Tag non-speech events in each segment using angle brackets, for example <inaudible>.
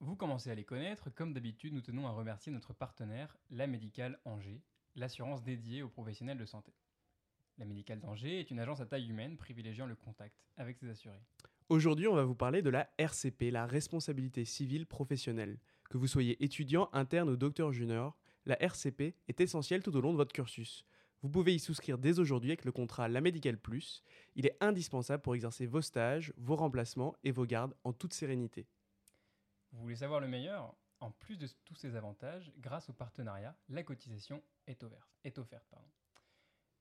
Vous commencez à les connaître, comme d'habitude, nous tenons à remercier notre partenaire, la Médicale Angers, l'assurance dédiée aux professionnels de santé. La Médicale d'Angers est une agence à taille humaine privilégiant le contact avec ses assurés. Aujourd'hui, on va vous parler de la RCP, la responsabilité civile professionnelle. Que vous soyez étudiant, interne ou docteur junior, la RCP est essentielle tout au long de votre cursus. Vous pouvez y souscrire dès aujourd'hui avec le contrat La Médicale Plus. Il est indispensable pour exercer vos stages, vos remplacements et vos gardes en toute sérénité. Vous voulez savoir le meilleur? En plus de tous ces avantages, grâce au partenariat, la cotisation est, offerte.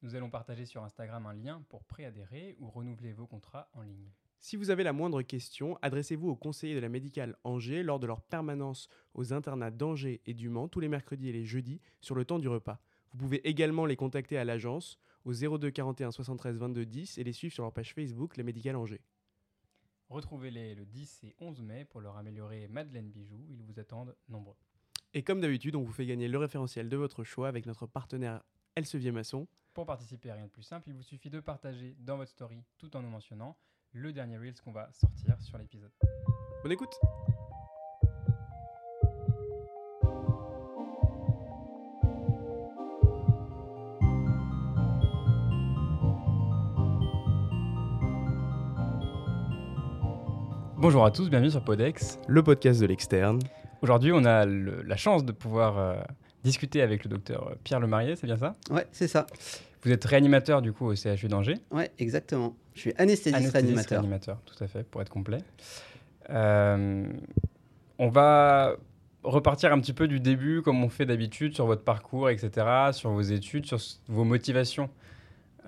Nous allons partager sur Instagram un lien pour préadhérer ou renouveler vos contrats en ligne. Si vous avez la moindre question, adressez-vous aux conseillers de la médicale Angers lors de leur permanence aux internats d'Angers et du Mans tous les mercredis et les jeudis sur le temps du repas. Vous pouvez également les contacter à l'agence au 02 41 73 22 10 et les suivre sur leur page Facebook La Médicale Angers. Retrouvez-les le 10 et 11 mai pour leur améliorer Madeleine Bijoux. Ils vous attendent nombreux. Et comme d'habitude, on vous fait gagner le référentiel de votre choix avec notre partenaire Elsevier Masson. Pour participer, rien de plus simple, il vous suffit de partager dans votre story tout en nous mentionnant le dernier Reels qu'on va sortir sur l'épisode. Bonne écoute Bonjour à tous, bienvenue sur Podex. Le podcast de l'externe. Aujourd'hui, on a le- la chance de pouvoir euh, discuter avec le docteur Pierre Lemarié, c'est bien ça? Ouais, c'est ça. Vous êtes réanimateur du coup au CHU d'Angers. Ouais, exactement. Je suis anesthésiste Anesthésiste réanimateur. réanimateur, tout à fait, pour être complet. Euh, on va repartir un petit peu du début, comme on fait d'habitude, sur votre parcours, etc., sur vos études, sur vos motivations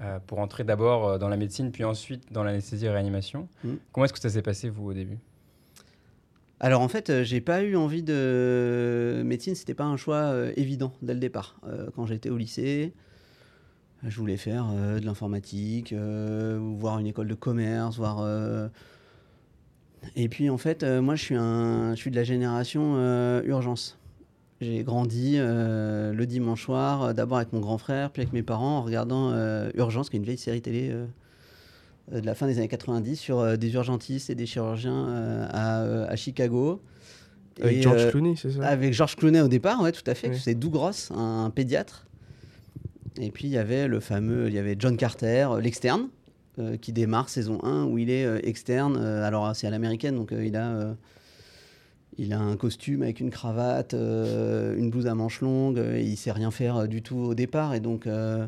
euh, pour entrer d'abord euh, dans la médecine, puis ensuite dans l'anesthésie et réanimation. Mm. Comment est-ce que ça s'est passé, vous, au début? Alors en fait, euh, j'ai pas eu envie de médecine, c'était pas un choix évident dès le départ. Quand j'étais au lycée, je voulais faire de l'informatique, voir une école de commerce, voir. Et puis en fait, euh, moi je suis un, je suis de la génération euh, urgence. J'ai grandi euh, le dimanche soir, euh, d'abord avec mon grand frère, puis avec mes parents, en regardant euh, Urgence, qui est une vieille série télé de la fin des années 90 sur des urgentistes et des chirurgiens à, à Chicago. Avec Et, George Clooney, c'est ça? Avec George Clooney au départ, ouais, tout à fait. C'est Doug Ross, un, un pédiatre. Et puis il y avait le fameux, il y avait John Carter, l'externe, qui démarre saison 1 où il est externe. alors c'est à l'américaine, donc il a, il a un costume avec une cravate, euh, une blouse à manches longues. euh, il sait rien faire euh, du tout au départ, et donc euh,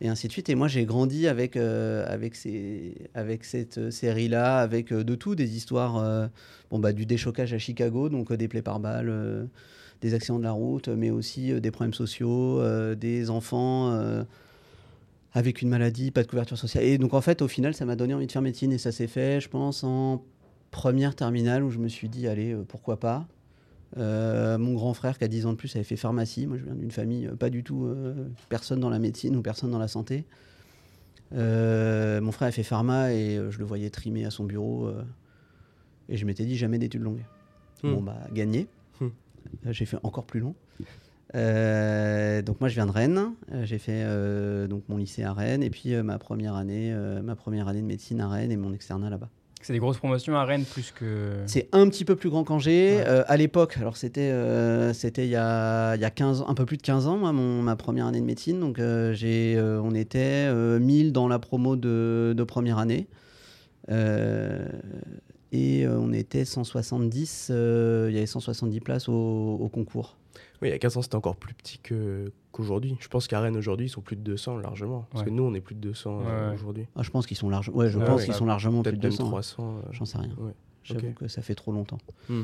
et ainsi de suite. Et moi j'ai grandi avec cette euh, série-là, avec de tout, des histoires. bon bah du déchocage à Chicago, donc des plaies par balles. des accidents de la route, mais aussi des problèmes sociaux, des enfants avec une maladie, pas de couverture sociale. Et donc en fait, au final, ça m'a donné envie de faire médecine et ça s'est fait, je pense, en première terminale où je me suis dit, allez, euh, pourquoi pas. Euh, mon grand frère qui a 10 ans de plus avait fait pharmacie. Moi, je viens d'une famille euh, pas du tout euh, personne dans la médecine ou personne dans la santé. Euh, mon frère a fait pharma et je le voyais trimer à son bureau. et je m'étais dit jamais d'études longues. Hmm. Bon, bah, gagné. Hmm. J'ai fait encore plus long. Donc moi je viens de Rennes, j'ai fait donc mon lycée à Rennes et puis ma première année, ma première année de médecine à Rennes et mon externat là-bas. C'est des grosses promotions à Rennes plus que. C'est un petit peu plus grand qu'Angers. Ouais. Euh, à l'époque, alors c'était euh, c'était il y a, il y a 15, un peu plus de 15 ans, moi, mon, ma première année de médecine. Donc euh, j'ai, euh, on était euh, 1000 dans la promo de, de première année. Euh, et euh, on était 170, euh, il y avait 170 places au, au concours. Oui, il y a 15 ans, c'était encore plus petit que- qu'aujourd'hui. Je pense qu'à Rennes, aujourd'hui, ils sont plus de 200 largement. Parce Ouais. que nous, on est plus de 200 euh, Ouais, ouais. aujourd'hui. Ah, je pense qu'ils sont largement, ouais, je Ouais, pense ouais. qu'ils sont largement plus de même 200. 300. euh, J'en sais rien. Ouais. J'avoue que ça fait trop longtemps. Hmm.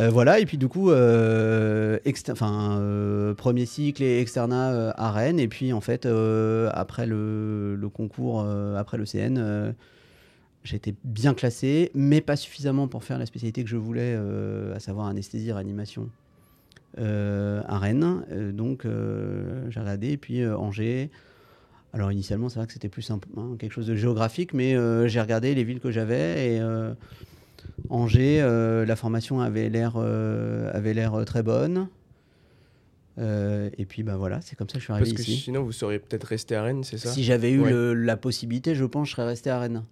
Euh, voilà, et puis du coup, euh, euh, premier cycle et externat euh, à Rennes, et puis en fait, euh, après le, le concours, euh, après le CN, euh, j'étais bien classé, mais pas suffisamment pour faire la spécialité que je voulais, euh, à savoir anesthésie réanimation à Rennes. Euh, donc euh, j'ai regardé, et puis euh, Angers. Alors initialement, c'est vrai que c'était plus simple, hein, quelque chose de géographique, mais euh, j'ai regardé les villes que j'avais et euh, Angers, euh, la formation avait l'air euh, avait l'air euh, très bonne. Euh, et puis bah voilà, c'est comme ça que je suis arrivé Parce que ici. sinon, vous seriez peut-être resté à Rennes, c'est ça? Si j'avais eu Ouais. le- la possibilité, je pense je serais resté à Rennes.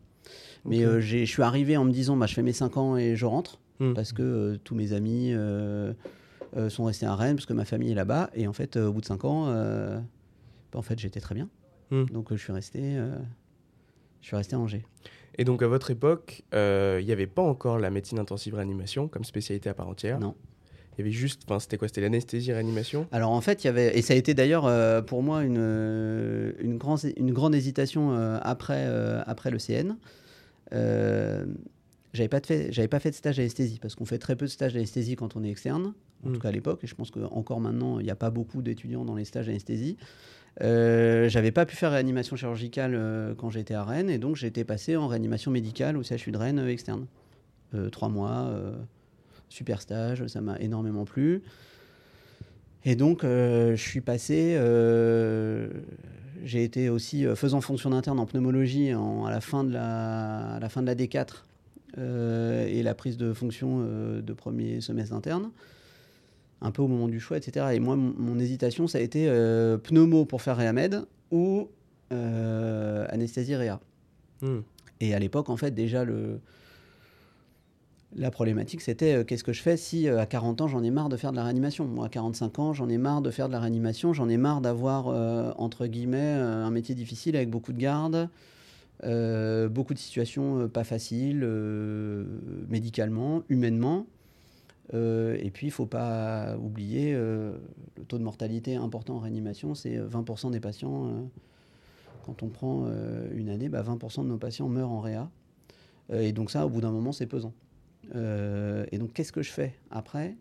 Mais Ok. euh, j'ai- je suis arrivé en me disant, bah, je fais mes 5 ans et je rentre. Hmm. Parce que euh, tous mes amis sont restés à Rennes, parce que ma famille est là-bas. Et en fait, au bout de 5 ans, bah, en fait, j'étais très bien. Hmm. Donc je suis resté, je suis resté à Angers. Et donc à votre époque, il n'y avait pas encore la médecine intensive réanimation comme spécialité à part entière. Non. Il y avait juste, enfin, c'était quoi C'était l'anesthésie réanimation? Alors en fait, il y avait, et ça a été d'ailleurs euh, pour moi une, euh, une, grand, une grande hésitation euh, après, après le CN. j'avais pas, fait, j'avais pas fait de stage d'anesthésie parce qu'on fait très peu de stages d'anesthésie quand on est externe, en tout hmm. cas à l'époque, et je pense qu'encore maintenant, il n'y a pas beaucoup d'étudiants dans les stages d'anesthésie. j'avais pas pu faire réanimation chirurgicale quand j'étais à Rennes, et donc j'ai été passé en réanimation médicale au CHU de Rennes externe. trois mois super stage, ça m'a énormément plu. Et donc, euh, je suis passé, euh, j'ai été aussi euh, faisant fonction d'interne en pneumologie à, la fin de la, à la fin de la D4 et la prise de fonction de premier semestre interne, un peu au moment du choix, etc. Et moi, mon, hésitation, ça a été pneumo pour faire Réamed ou anesthésie Réa. Hmm. Et à l'époque, en fait, déjà, le, la problématique, c'était euh, qu'est-ce que je fais si euh, à 40 ans, j'en ai marre de faire de la réanimation? Moi, à 45 ans, j'en ai marre de faire de la réanimation, j'en ai marre d'avoir, euh, entre guillemets, un métier difficile avec beaucoup de gardes, beaucoup de situations pas faciles, médicalement, humainement. Et puis, il ne faut pas oublier, le taux de mortalité important en réanimation, c'est 20% des patients, quand on prend une année, 20% bah, de nos patients meurent en réa. et donc ça, au bout d'un moment, c'est pesant. Euh, et donc, qu'est-ce que je fais après?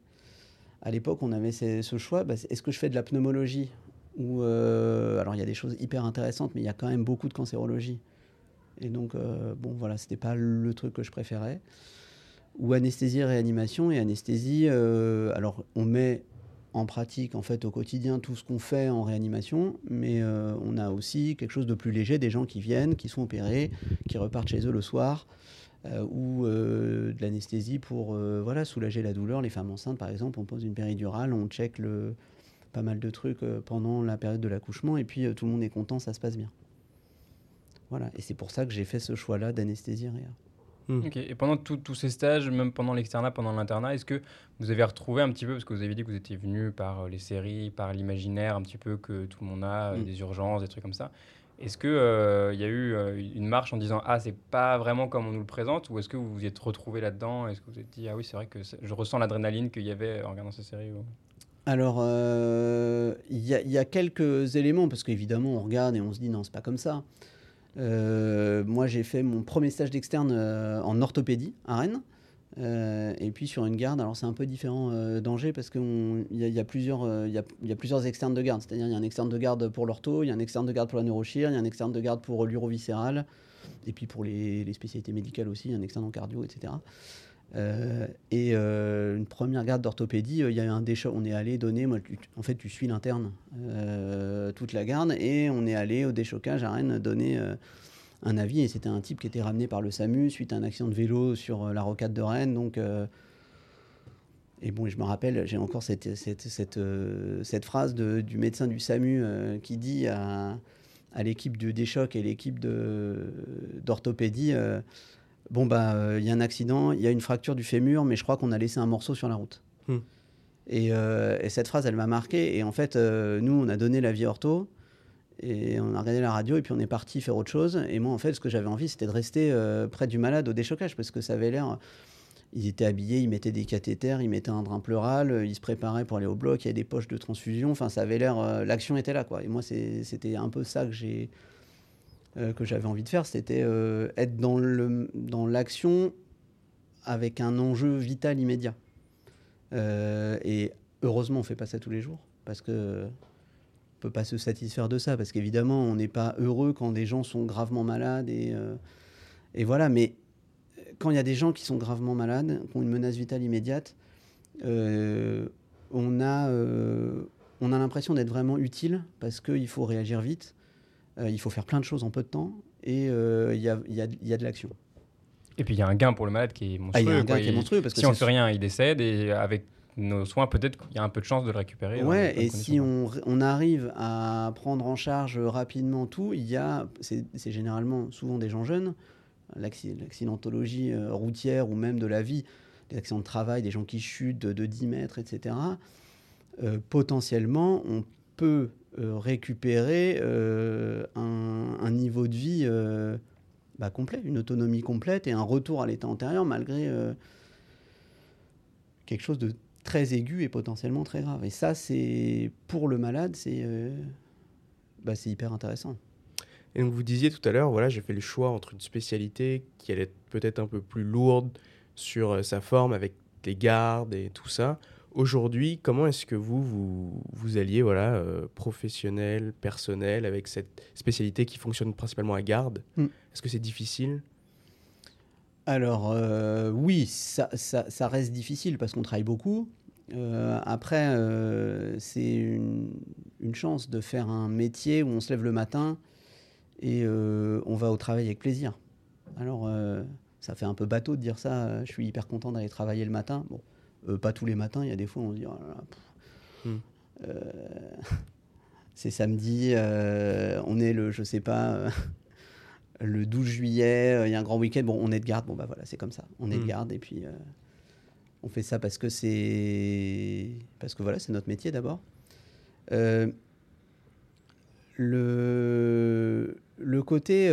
À l'époque, on avait ce, choix. Bah, est-ce que je fais de la pneumologie? Ou euh, alors il y a des choses hyper intéressantes, mais il y a quand même beaucoup de cancérologie. Et donc, euh, bon, voilà, c'était pas le truc que je préférais. Ou anesthésie réanimation. Et anesthésie, alors on met en pratique, en fait, au quotidien, tout ce qu'on fait en réanimation, mais on a aussi quelque chose de plus léger, des gens qui viennent, qui sont opérés, qui repartent chez eux le soir. Euh, ou euh, de l'anesthésie pour euh, voilà, soulager la douleur. Les femmes enceintes, par exemple, on pose une péridurale, on check le, pas mal de trucs pendant la période de l'accouchement, et puis tout le monde est content, ça se passe bien. Voilà, et c'est pour ça que j'ai fait ce choix-là d'anesthésie réa. Hmm. Et pendant tous ces stages, même pendant l'externat, pendant l'internat, est-ce que vous avez retrouvé un petit peu, parce que vous avez dit que vous étiez venu par les séries, par l'imaginaire un petit peu que tout le monde a, hmm. des urgences, des trucs comme ça, est-ce qu'il euh, y a eu euh, une marche en disant Ah, c'est pas vraiment comme on nous le présente Ou est-ce que vous vous êtes retrouvé là-dedans Est-ce que vous vous êtes dit Ah oui, c'est vrai que je ressens l'adrénaline qu'il y avait en regardant cette série Alors, euh, il y, y, a quelques éléments, parce qu'évidemment, on regarde et on se dit Non, c'est pas comme ça. Moi, j'ai fait mon premier stage d'externe en orthopédie à Rennes. Euh, et puis sur une garde, alors c'est un peu différent euh, d'Angers parce qu'il y, y, a plusieurs, euh, y, a, y a externes de garde. C'est-à-dire il y a un externe de garde pour l'ortho, il y a un externe de garde pour la neurochir, il y a un externe de garde pour l'uroviscéral, et puis pour les, les, spécialités médicales aussi, un externe en cardio, etc. et une première garde d'orthopédie, il y a un déchet, on est allé donner, moi, en fait tu suis l'interne toute la garde, et on est allé au déchocage à Rennes donner un avis et c'était un type qui était ramené par le SAMU suite à un accident de vélo sur euh, la rocade de Rennes. Donc, euh, et bon, je me rappelle, j'ai encore cette, euh, phrase du médecin du SAMU qui dit à, l'équipe de Deschocs et l'équipe d'orthopédie Bon, bah, il y a un accident, il y a une fracture du fémur, mais je crois qu'on a laissé un morceau sur la route. Hmm. Et, et, cette phrase, elle m'a marqué. Et en fait, nous, on a donné la vie ortho. Et on a regardé la radio et puis on est parti faire autre chose. Et moi, en fait, ce que j'avais envie, c'était de rester euh, près du malade au déchocage parce que ça avait l'air. Ils étaient habillés, ils mettaient des cathéters, ils mettaient un drain pleural, ils se préparaient pour aller au bloc, il y avait des poches de transfusion. Enfin, ça avait l'air. Euh, l'action était là, quoi. Et moi, c'était un peu ça que j'ai. Euh, que j'avais envie de faire, c'était être dans l'action dans avec un enjeu vital immédiat. et heureusement, on fait pas ça tous les jours parce que peut pas se satisfaire de ça parce qu'évidemment, on n'est pas heureux quand des gens sont gravement malades et, euh, et voilà. Mais quand il y a des gens qui sont gravement malades, qui ont une menace vitale immédiate, euh, on a, euh, on a l'impression d'être vraiment utile parce qu'il faut réagir vite, il faut faire plein de choses en peu de temps et il y a, y, a, y, a, de l'action. Et puis il y a un gain pour le malade qui est monstrueux. Ah, y a un gain qui est monstrueux parce que si on fait rien, il décède et avec nos soins, peut-être qu'il y a un peu de chance de le récupérer. Ouais, et si on, on, arrive à prendre en charge rapidement tout, il y a, c'est généralement souvent des gens jeunes, l'accidentologie euh, routière ou même de la vie, des accidents de travail, des gens qui chutent de, de 10 mètres, etc., euh, potentiellement, on peut euh, récupérer euh, un, niveau de vie euh, bah, complet, une autonomie complète et un retour à l'état antérieur malgré euh, quelque chose de très aigu et potentiellement très grave. Et ça, c'est pour le malade, c'est euh, bah, c'est hyper intéressant. Et donc vous disiez tout à l'heure, voilà, j'ai fait le choix entre une spécialité qui allait être peut-être un peu plus lourde sur euh, sa forme avec des gardes et tout ça. Aujourd'hui, comment est-ce que vous, vous, vous alliez voilà, euh, professionnel, personnel, avec cette spécialité qui fonctionne principalement à garde? Mm. Est-ce que c'est difficile? Alors euh, oui, ça, ça- ça reste difficile parce qu'on travaille beaucoup. Euh, après, c'est une, une chance de faire un métier où on se lève le matin et on va au travail avec plaisir. Alors, ça fait un peu bateau de dire ça. Je suis hyper content d'aller travailler le matin. Bon, euh, pas tous les matins. Il y a des fois où on se dit, oh là là, pff, Hmm. euh, c'est samedi, euh, on est le, je sais pas, <laughs> le 12 juillet, il y a un grand week-end. Bon, on est de garde. Bon, bah voilà, c'est comme ça. On est de Hmm. garde et puis on fait ça parce que c'est, parce que voilà, c'est notre métier d'abord. Le, le côté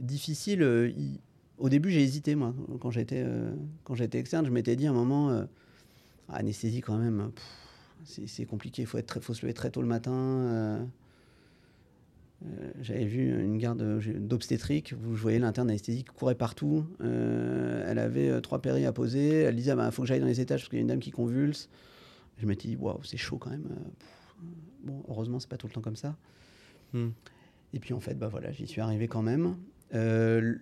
difficile, il- au début j'ai hésité moi quand j'étais euh, quand j'étais externe, je m'étais dit à un moment euh, Ah, anesthésie quand même, pff, c'est compliqué, il faut être très- faut se lever très tôt le matin. euh. J'avais vu une garde d'obstétrique, vous voyez l'interne anesthésique courait partout. Elle avait trois péris à poser. Elle disait, il bah, faut que j'aille dans les étages parce qu'il y a une dame qui convulse. Je m'étais dit, waouh, c'est chaud quand même. Bon, heureusement, c'est pas tout le temps comme ça. Hmm. Et puis en fait, bah voilà, j'y suis arrivé quand même. Euh,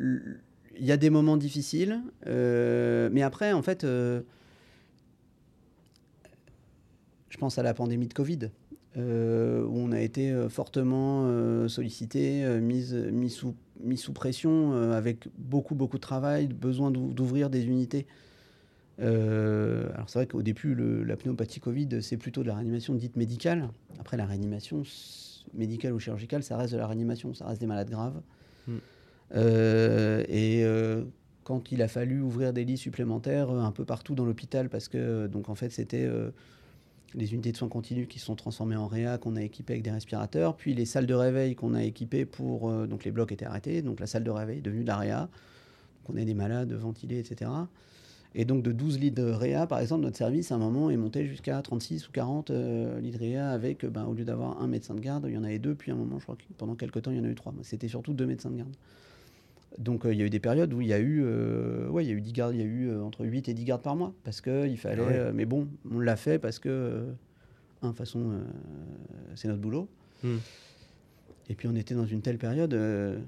Il y a des moments difficiles, euh, mais après, en fait, euh, je pense à la pandémie de Covid, euh, où on a été fortement sollicité, mis, sous, pression, avec beaucoup, beaucoup de travail, besoin d'ou- d'ouvrir des unités. Alors c'est vrai qu'au début, la pneumopathie Covid, c'est plutôt de la réanimation dite médicale. Après, la réanimation médicale ou chirurgicale, ça reste de la réanimation, ça reste des malades graves. Mm. Euh, et euh, quand il a fallu ouvrir des lits supplémentaires euh, un peu partout dans l'hôpital, parce que donc en fait c'était les unités de soins continus qui sont transformées en réa, qu'on a équipées avec des respirateurs, puis les salles de réveil qu'on a équipées pour donc les blocs étaient arrêtés, donc la salle de réveil est devenue de la réa, donc on a des malades ventilés, etc. Et donc de 12 lits de réa, par exemple, notre service à un moment est monté jusqu'à 36 ou 40 euh, lits de réa avec, ben, au lieu d'avoir un médecin de garde, il y en avait deux, puis à un moment, je crois que pendant quelques temps, il y en a eu trois. C'était surtout deux médecins de garde. Donc euh, il y a eu des périodes où il y a eu, euh, ouais, il y a eu 10 gardes, il y a eu euh, entre 8 et 10 gardes par mois, parce fallait, Ah ouais. euh, mais bon, on l'a fait parce que, de toute façon, c'est notre boulot. Hmm. Et puis on était dans une telle période, euh,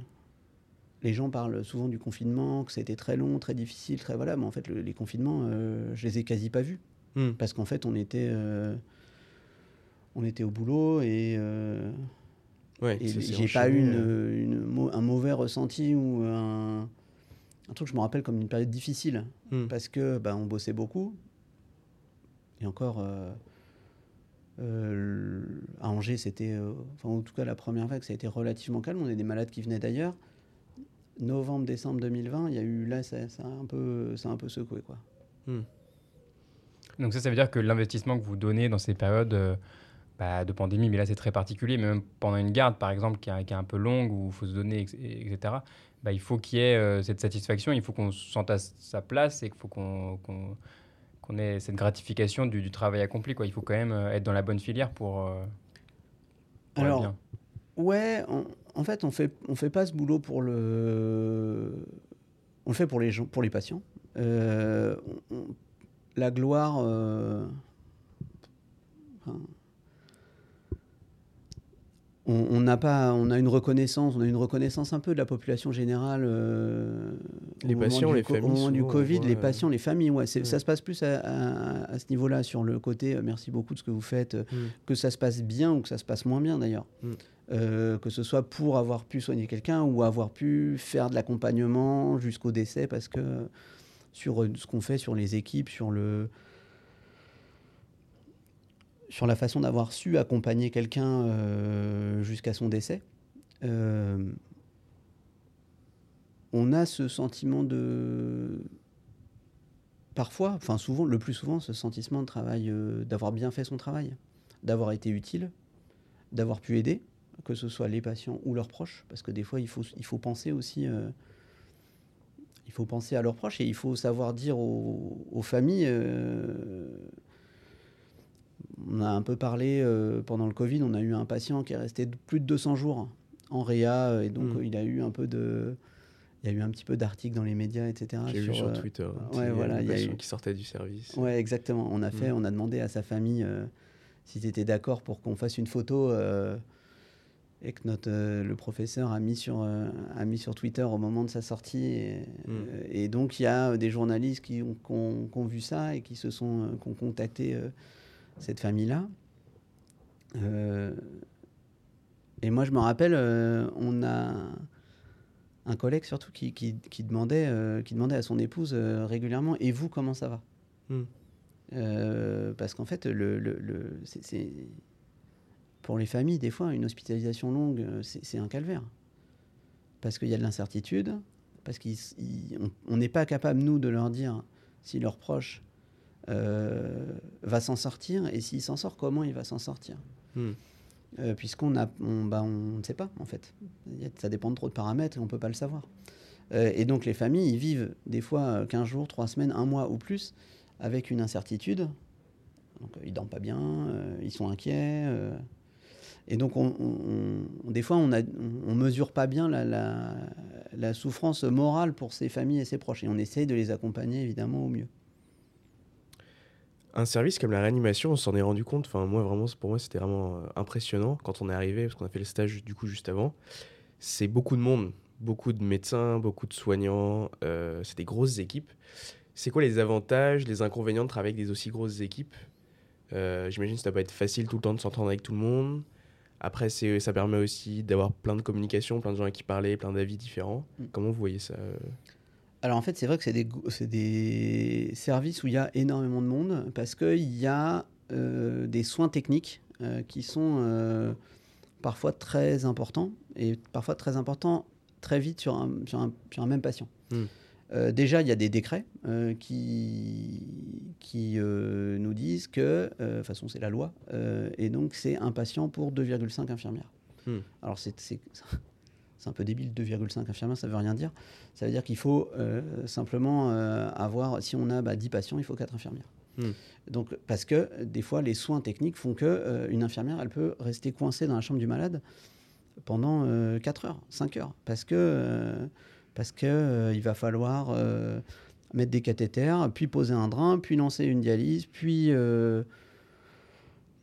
les gens parlent souvent du confinement, que c'était très long, très difficile, très voilà, mais en fait le- les confinements, euh, je les ai quasi pas vus, Hmm. parce qu'en fait on était, euh, on était au boulot et, Ouais, j'ai pas eu une, une mau- un mauvais ressenti ou un, un truc que je me rappelle comme une période difficile, Hmm. parce que bah, on bossait beaucoup. Et encore, euh, euh, à Angers, c'était, euh, enfin en tout cas la première vague, ça a été relativement calme. On a des malades qui venaient d'ailleurs. Novembre, décembre 2020, il y a eu là, ça, ça a un peu, ça a un peu secoué quoi. Donc ça, ça veut dire que l'investissement que vous donnez dans ces périodes euh, bah, de pandémie, mais là c'est très particulier, mais même pendant une garde par exemple qui est, un peu longue, où il faut se donner, etc., bah, il faut qu'il y ait euh, cette satisfaction, il faut qu'on se sente à sa place et qu'il faut qu'on ait cette gratification du, du travail accompli. Quoi. Il faut quand même euh, être dans la bonne filière pour, euh, pour Alors, bien. Ouais, on- en fait, on fait, on fait pas ce boulot pour le. On le fait pour les gens, pour les patients. Euh, on- on- la gloire. enfin, on on n'a pas, on a une reconnaissance, on a une reconnaissance un peu de la population générale. euh, Les patients, les familles, Au moment du Covid, voit, les euh, patients, les familles, ouais, ça se passe plus à, à- à ce niveau-là, sur le côté. euh, merci beaucoup de ce que vous faites Hmm. que ça se passe bien ou que ça se passe moins bien d'ailleurs. Mm. Que ce soit pour avoir pu soigner quelqu'un ou avoir pu faire de l'accompagnement jusqu'au décès, parce que sur ce qu'on fait sur les équipes, sur le sur la façon d'avoir su accompagner quelqu'un euh, jusqu'à son décès, euh, on a ce sentiment de parfois, enfin souvent, le plus souvent, ce sentiment de travail, euh, d'avoir bien fait son travail, d'avoir été utile, d'avoir pu aider, que ce soit les patients ou leurs proches, parce que des fois, il faut, penser aussi, il faut penser à leurs proches et il faut savoir dire aux, familles. On a un peu parlé euh, pendant le Covid, on a eu un patient qui est resté plus de 200 jours en réa et donc Mm. il a eu un peu de, il y a eu un petit peu d'articles dans les médias, etc. J'ai vu sur euh, Twitter. ouais, voilà, il y a eu- qui sortait du service. Ouais, exactement. On a fait, Mm. on a demandé à sa famille euh, s'ils étaient d'accord pour qu'on fasse une photo euh, et que notre le professeur a mis sur a mis sur Twitter au moment de sa sortie. Et, Mm. et donc il y a des journalistes qui ont, qui ont- qui ont vu ça et qui se sont qui ont contacté cette famille-là. Euh, et moi, je me rappelle, euh, on a un collègue surtout qui, qui- qui demandait, euh, qui demandait à son épouse régulièrement Et vous, comment ça va? Hmm. Parce qu'en fait, le, le- le- c'est- c'est- pour les familles, des fois, une hospitalisation longue, c'est un calvaire. Parce qu'il y a de l'incertitude, parce qu'on n'est pas capable, nous, de leur dire si leur proche euh, va s'en sortir et s'il s'en sort, comment il va s'en sortir. Hmm. Euh, Puisqu'on a, on, bah, on ne sait pas, en fait. Ça dépend de trop de paramètres et on ne peut pas le savoir. Euh, et donc, les familles, ils vivent des fois euh, 15 jours, 3 semaines, un mois ou plus avec une incertitude. Donc, euh, ils dorment pas bien, euh, ils sont inquiets. euh. et donc, on, on- on- des fois, on ne mesure pas bien la, la- la souffrance morale pour ces familles et ces proches. Et on essaye de les accompagner, évidemment, au mieux. Un service comme la réanimation, on s'en est rendu compte. Enfin, moi, vraiment, pour moi, c'était vraiment euh, impressionnant quand on est arrivé, parce qu'on a fait le stage du coup juste avant. C'est beaucoup de monde, beaucoup de médecins, beaucoup de soignants. euh, c'est des grosses équipes. C'est quoi les avantages, les inconvénients de travailler avec des aussi grosses équipes? Euh, J'imagine que ça doit pas être facile tout le temps de s'entendre avec tout le monde. Après, ça permet aussi d'avoir plein de communication, plein de gens à qui parler, plein d'avis différents. Mm. Comment vous voyez ça Alors en fait, c'est vrai que c'est des, des services où il y a énormément de monde parce qu'il y a euh, des soins techniques euh, qui sont euh, parfois très importants et parfois très importants très vite sur un, sur un, sur un même patient. Hmm. Déjà, il y a des décrets qui, qui nous disent que, de toute façon, c'est la loi, et donc c'est un patient pour 2,5 infirmières. Hmm. Alors c'est c'est- un peu débile, 2,5 infirmières, ça veut rien dire. Ça veut dire qu'il faut euh, simplement euh, avoir, si on a bah, 10 patients, il faut 4 infirmières. Hmm. Donc, parce que euh, des fois, les soins techniques font que euh, une infirmière, elle peut rester coincée dans la chambre du malade pendant 4 heures, 5 heures, parce que, euh, parce que euh, il va falloir euh, mettre des cathéters, puis poser un drain, puis lancer une dialyse, puis euh,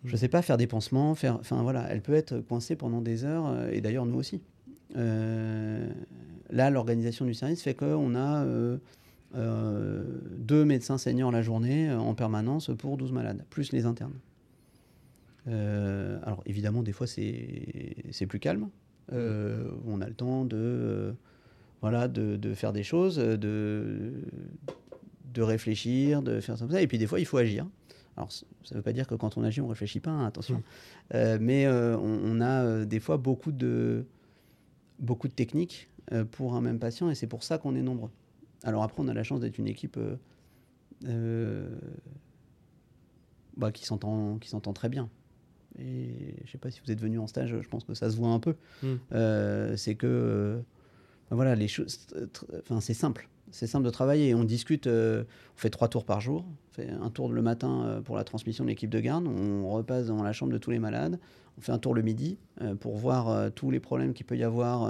je sais pas faire des pansements, faire, enfin voilà, elle peut être coincée pendant des heures, euh, et d'ailleurs nous aussi. Euh, là, l'organisation du service fait qu'on a euh, euh, deux médecins seniors la journée en permanence pour 12 malades, plus les internes. Alors évidemment, des fois, c'est plus calme. On a le temps de, voilà, de, de faire des choses, de, de réfléchir, de faire ça comme ça. Et puis des fois, il faut agir. Alors, ça ne veut pas dire que quand on agit, on ne réfléchit pas, hein, attention. Euh, mais euh, on, on a euh, des fois beaucoup de, beaucoup de techniques euh, pour un même patient et c'est pour ça qu'on est nombreux. Alors après, on a la chance d'être une équipe euh, euh, bah, qui s'entend très bien. Et je sais pas si vous êtes venu en stage, je pense que ça se voit un peu. Mm. Euh, c'est que ben voilà, les choses, enfin c'est simple, c'est simple de travailler. On discute, euh, on fait trois tours par jour. On fait un tour le matin euh, pour la transmission de l'équipe de garde. On repasse dans la chambre de tous les malades. On fait un tour le midi euh, pour voir tous les problèmes qu'il peut y avoir.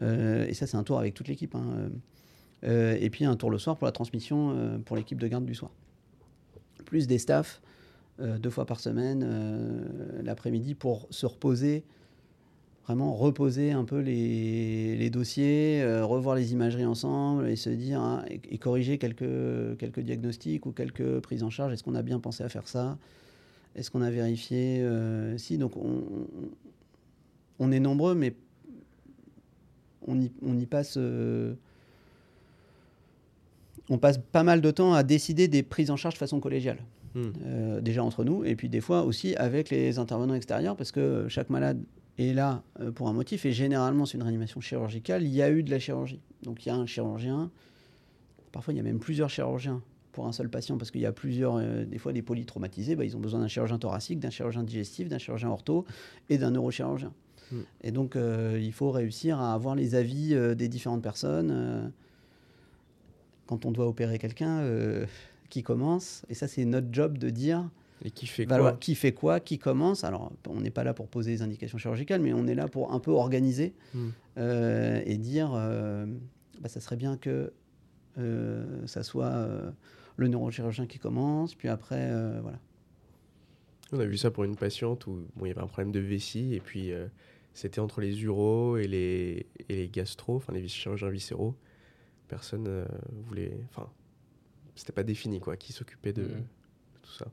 et ça, c'est un tour avec toute l'équipe. hein, et puis un tour le soir pour la transmission pour l'équipe de garde du soir. Plus des staffs deux fois par semaine l'après-midi pour se reposer, vraiment reposer un peu les, les dossiers, euh, revoir les imageries ensemble et se dire hein, et, et corriger quelques, quelques diagnostics ou quelques prises en charge. Est-ce qu'on a bien pensé à faire ça? Est-ce qu'on a vérifié euh, Si, donc on, est nombreux, mais on y, on y passe. euh, on passe pas mal de temps à décider des prises en charge de façon collégiale. Hmm. Déjà entre nous, et puis des fois aussi avec les intervenants extérieurs, parce que chaque malade est là euh, pour un motif, et généralement c'est une réanimation chirurgicale, il y a eu de la chirurgie. Donc il y a un chirurgien, parfois il y a même plusieurs chirurgiens pour un seul patient parce qu'il y a plusieurs, euh, des fois des polytraumatisés, bah, ils ont besoin d'un chirurgien thoracique, d'un chirurgien digestif, d'un chirurgien ortho et d'un neurochirurgien. Mm. Et donc, euh, il faut réussir à avoir les avis euh, des différentes personnes. quand on doit opérer quelqu'un qui commence, et ça, c'est notre job de dire Et qui fait valoir quoi qui fait quoi, qui commence? Alors, on n'est pas là pour poser des indications chirurgicales, mais on est là pour un peu organiser Mm. euh, et dire euh, bah, ça serait bien que euh, ça soit euh, le neurochirurgien qui commence, puis après, voilà. On a vu ça pour une patiente où bon, il y avait un problème de vessie et puis c'était entre les uros et les, et les gastro, enfin les chirurgiens viscéraux. Personne voulait. Enfin, c'était pas défini quoi, qui s'occupait de, de tout ça.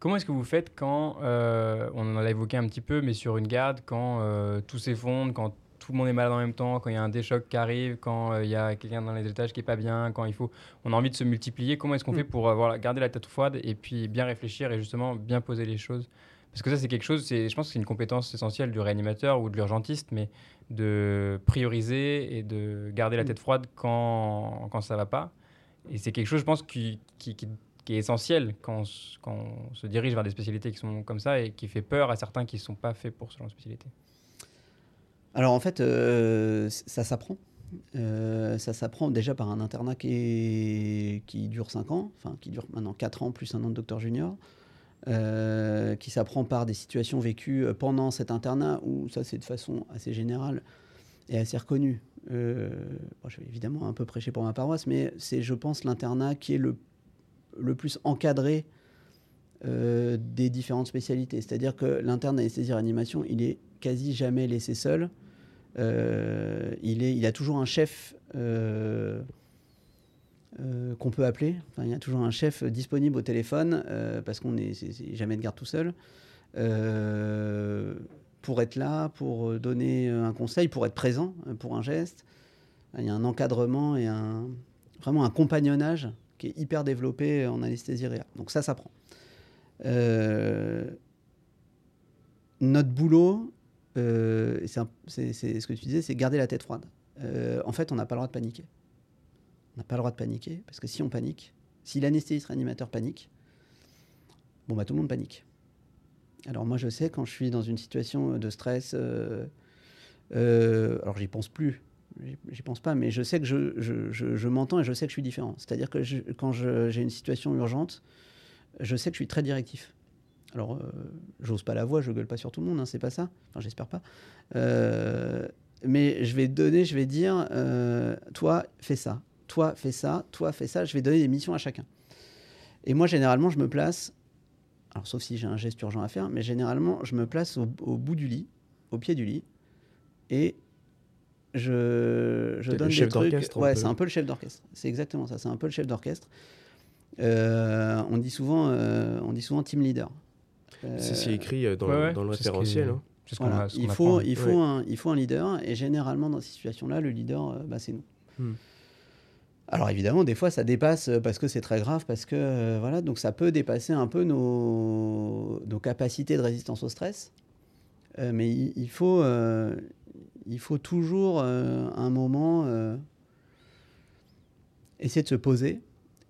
Comment est-ce que vous faites quand, euh, on en a évoqué un petit peu, mais sur une garde, quand euh, tout s'effondre, quand tout le monde est malade en même temps, quand il y a un déchoc qui arrive, quand euh, il y a quelqu'un dans les étages qui est pas bien, quand il faut, on a envie de se multiplier. Comment est-ce qu'on Mm. fait pour voilà, garder la tête froide et puis bien réfléchir et justement bien poser les choses? Parce que ça, c'est quelque chose, je pense que c'est une compétence essentielle du réanimateur ou de l'urgentiste, mais de prioriser et de garder la Mm. tête froide quand, quand ça va pas. Et c'est quelque chose, je pense, qui, qui, qui- qui est essentiel quand on, quand on se dirige vers des spécialités qui sont comme ça et qui fait peur à certains qui ne sont pas faits pour ce genre de spécialité. Alors en fait, euh, ça s'apprend. Euh, ça s'apprend déjà par un internat qui, est- qui dure 5 ans, enfin qui dure maintenant 4 ans plus un an de docteur junior, euh, qui s'apprend par des situations vécues pendant cet internat, où ça c'est de façon assez générale et assez reconnue. Euh, évidemment un peu prêcher pour ma paroisse, mais c'est je pense l'internat qui est le, le plus encadré euh, des différentes spécialités. C'est-à-dire que l'interne d'anesthésie-réanimation, il est quasi jamais laissé seul. Euh, il, est, a toujours un chef euh, qu'on peut appeler. Il y a toujours un chef disponible au téléphone parce qu'on est, c'est- c'est jamais de garde tout seul. pour être là, pour donner un conseil, pour être présent, pour un geste. Il y a un encadrement et un, vraiment un compagnonnage qui est hyper développé en anesthésie réa. Donc ça, ça prend. Euh, notre boulot, euh, c'est ce que tu disais, c'est garder la tête froide. Euh, en fait, on n'a pas le droit de paniquer. On n'a pas le droit de paniquer, parce que si on panique, si l'anesthésiste réanimateur panique, bon, bah, tout le monde panique. Alors moi, je sais, quand je suis dans une situation de stress, alors j'y pense plus, j'y- pense pas, mais je sais que je, je- je- m'entends et je sais que je suis différent. C'est-à-dire que quand j'ai une situation urgente, je sais que je suis très directif. Alors, euh, j'ose pas la voix, je gueule pas sur tout le monde, hein, c'est pas ça. Enfin, j'espère pas. Euh, mais je vais donner, je vais dire, euh, toi, fais ça. Toi, fais ça. Toi, fais ça. Je vais donner des missions à chacun. Et moi, généralement, je me place, alors sauf si j'ai un geste urgent à faire, mais généralement, je me place au bout du lit, au pied du lit, et je, je T'es le donne chef des trucs. Ouais, c'est un peu le chef d'orchestre. C'est exactement ça. C'est un peu le chef d'orchestre. Euh, on dit souvent, euh, on dit souvent team leader. C'est Euh, c'est écrit euh, dans, ouais, le- ouais, dans le ce référentiel. hein. C'est ce qu'on voilà. a- ce il, faut, il, faut Ouais. un, il faut un leader, et généralement dans ces situations-là, le leader, euh, bah, c'est nous. Hmm. Alors évidemment, des fois, ça dépasse parce que c'est très grave, parce que euh, voilà, donc ça peut dépasser un peu nos, nos capacités de résistance au stress. Euh, mais il, il faut, euh, il faut toujours euh, un moment euh, essayer de se poser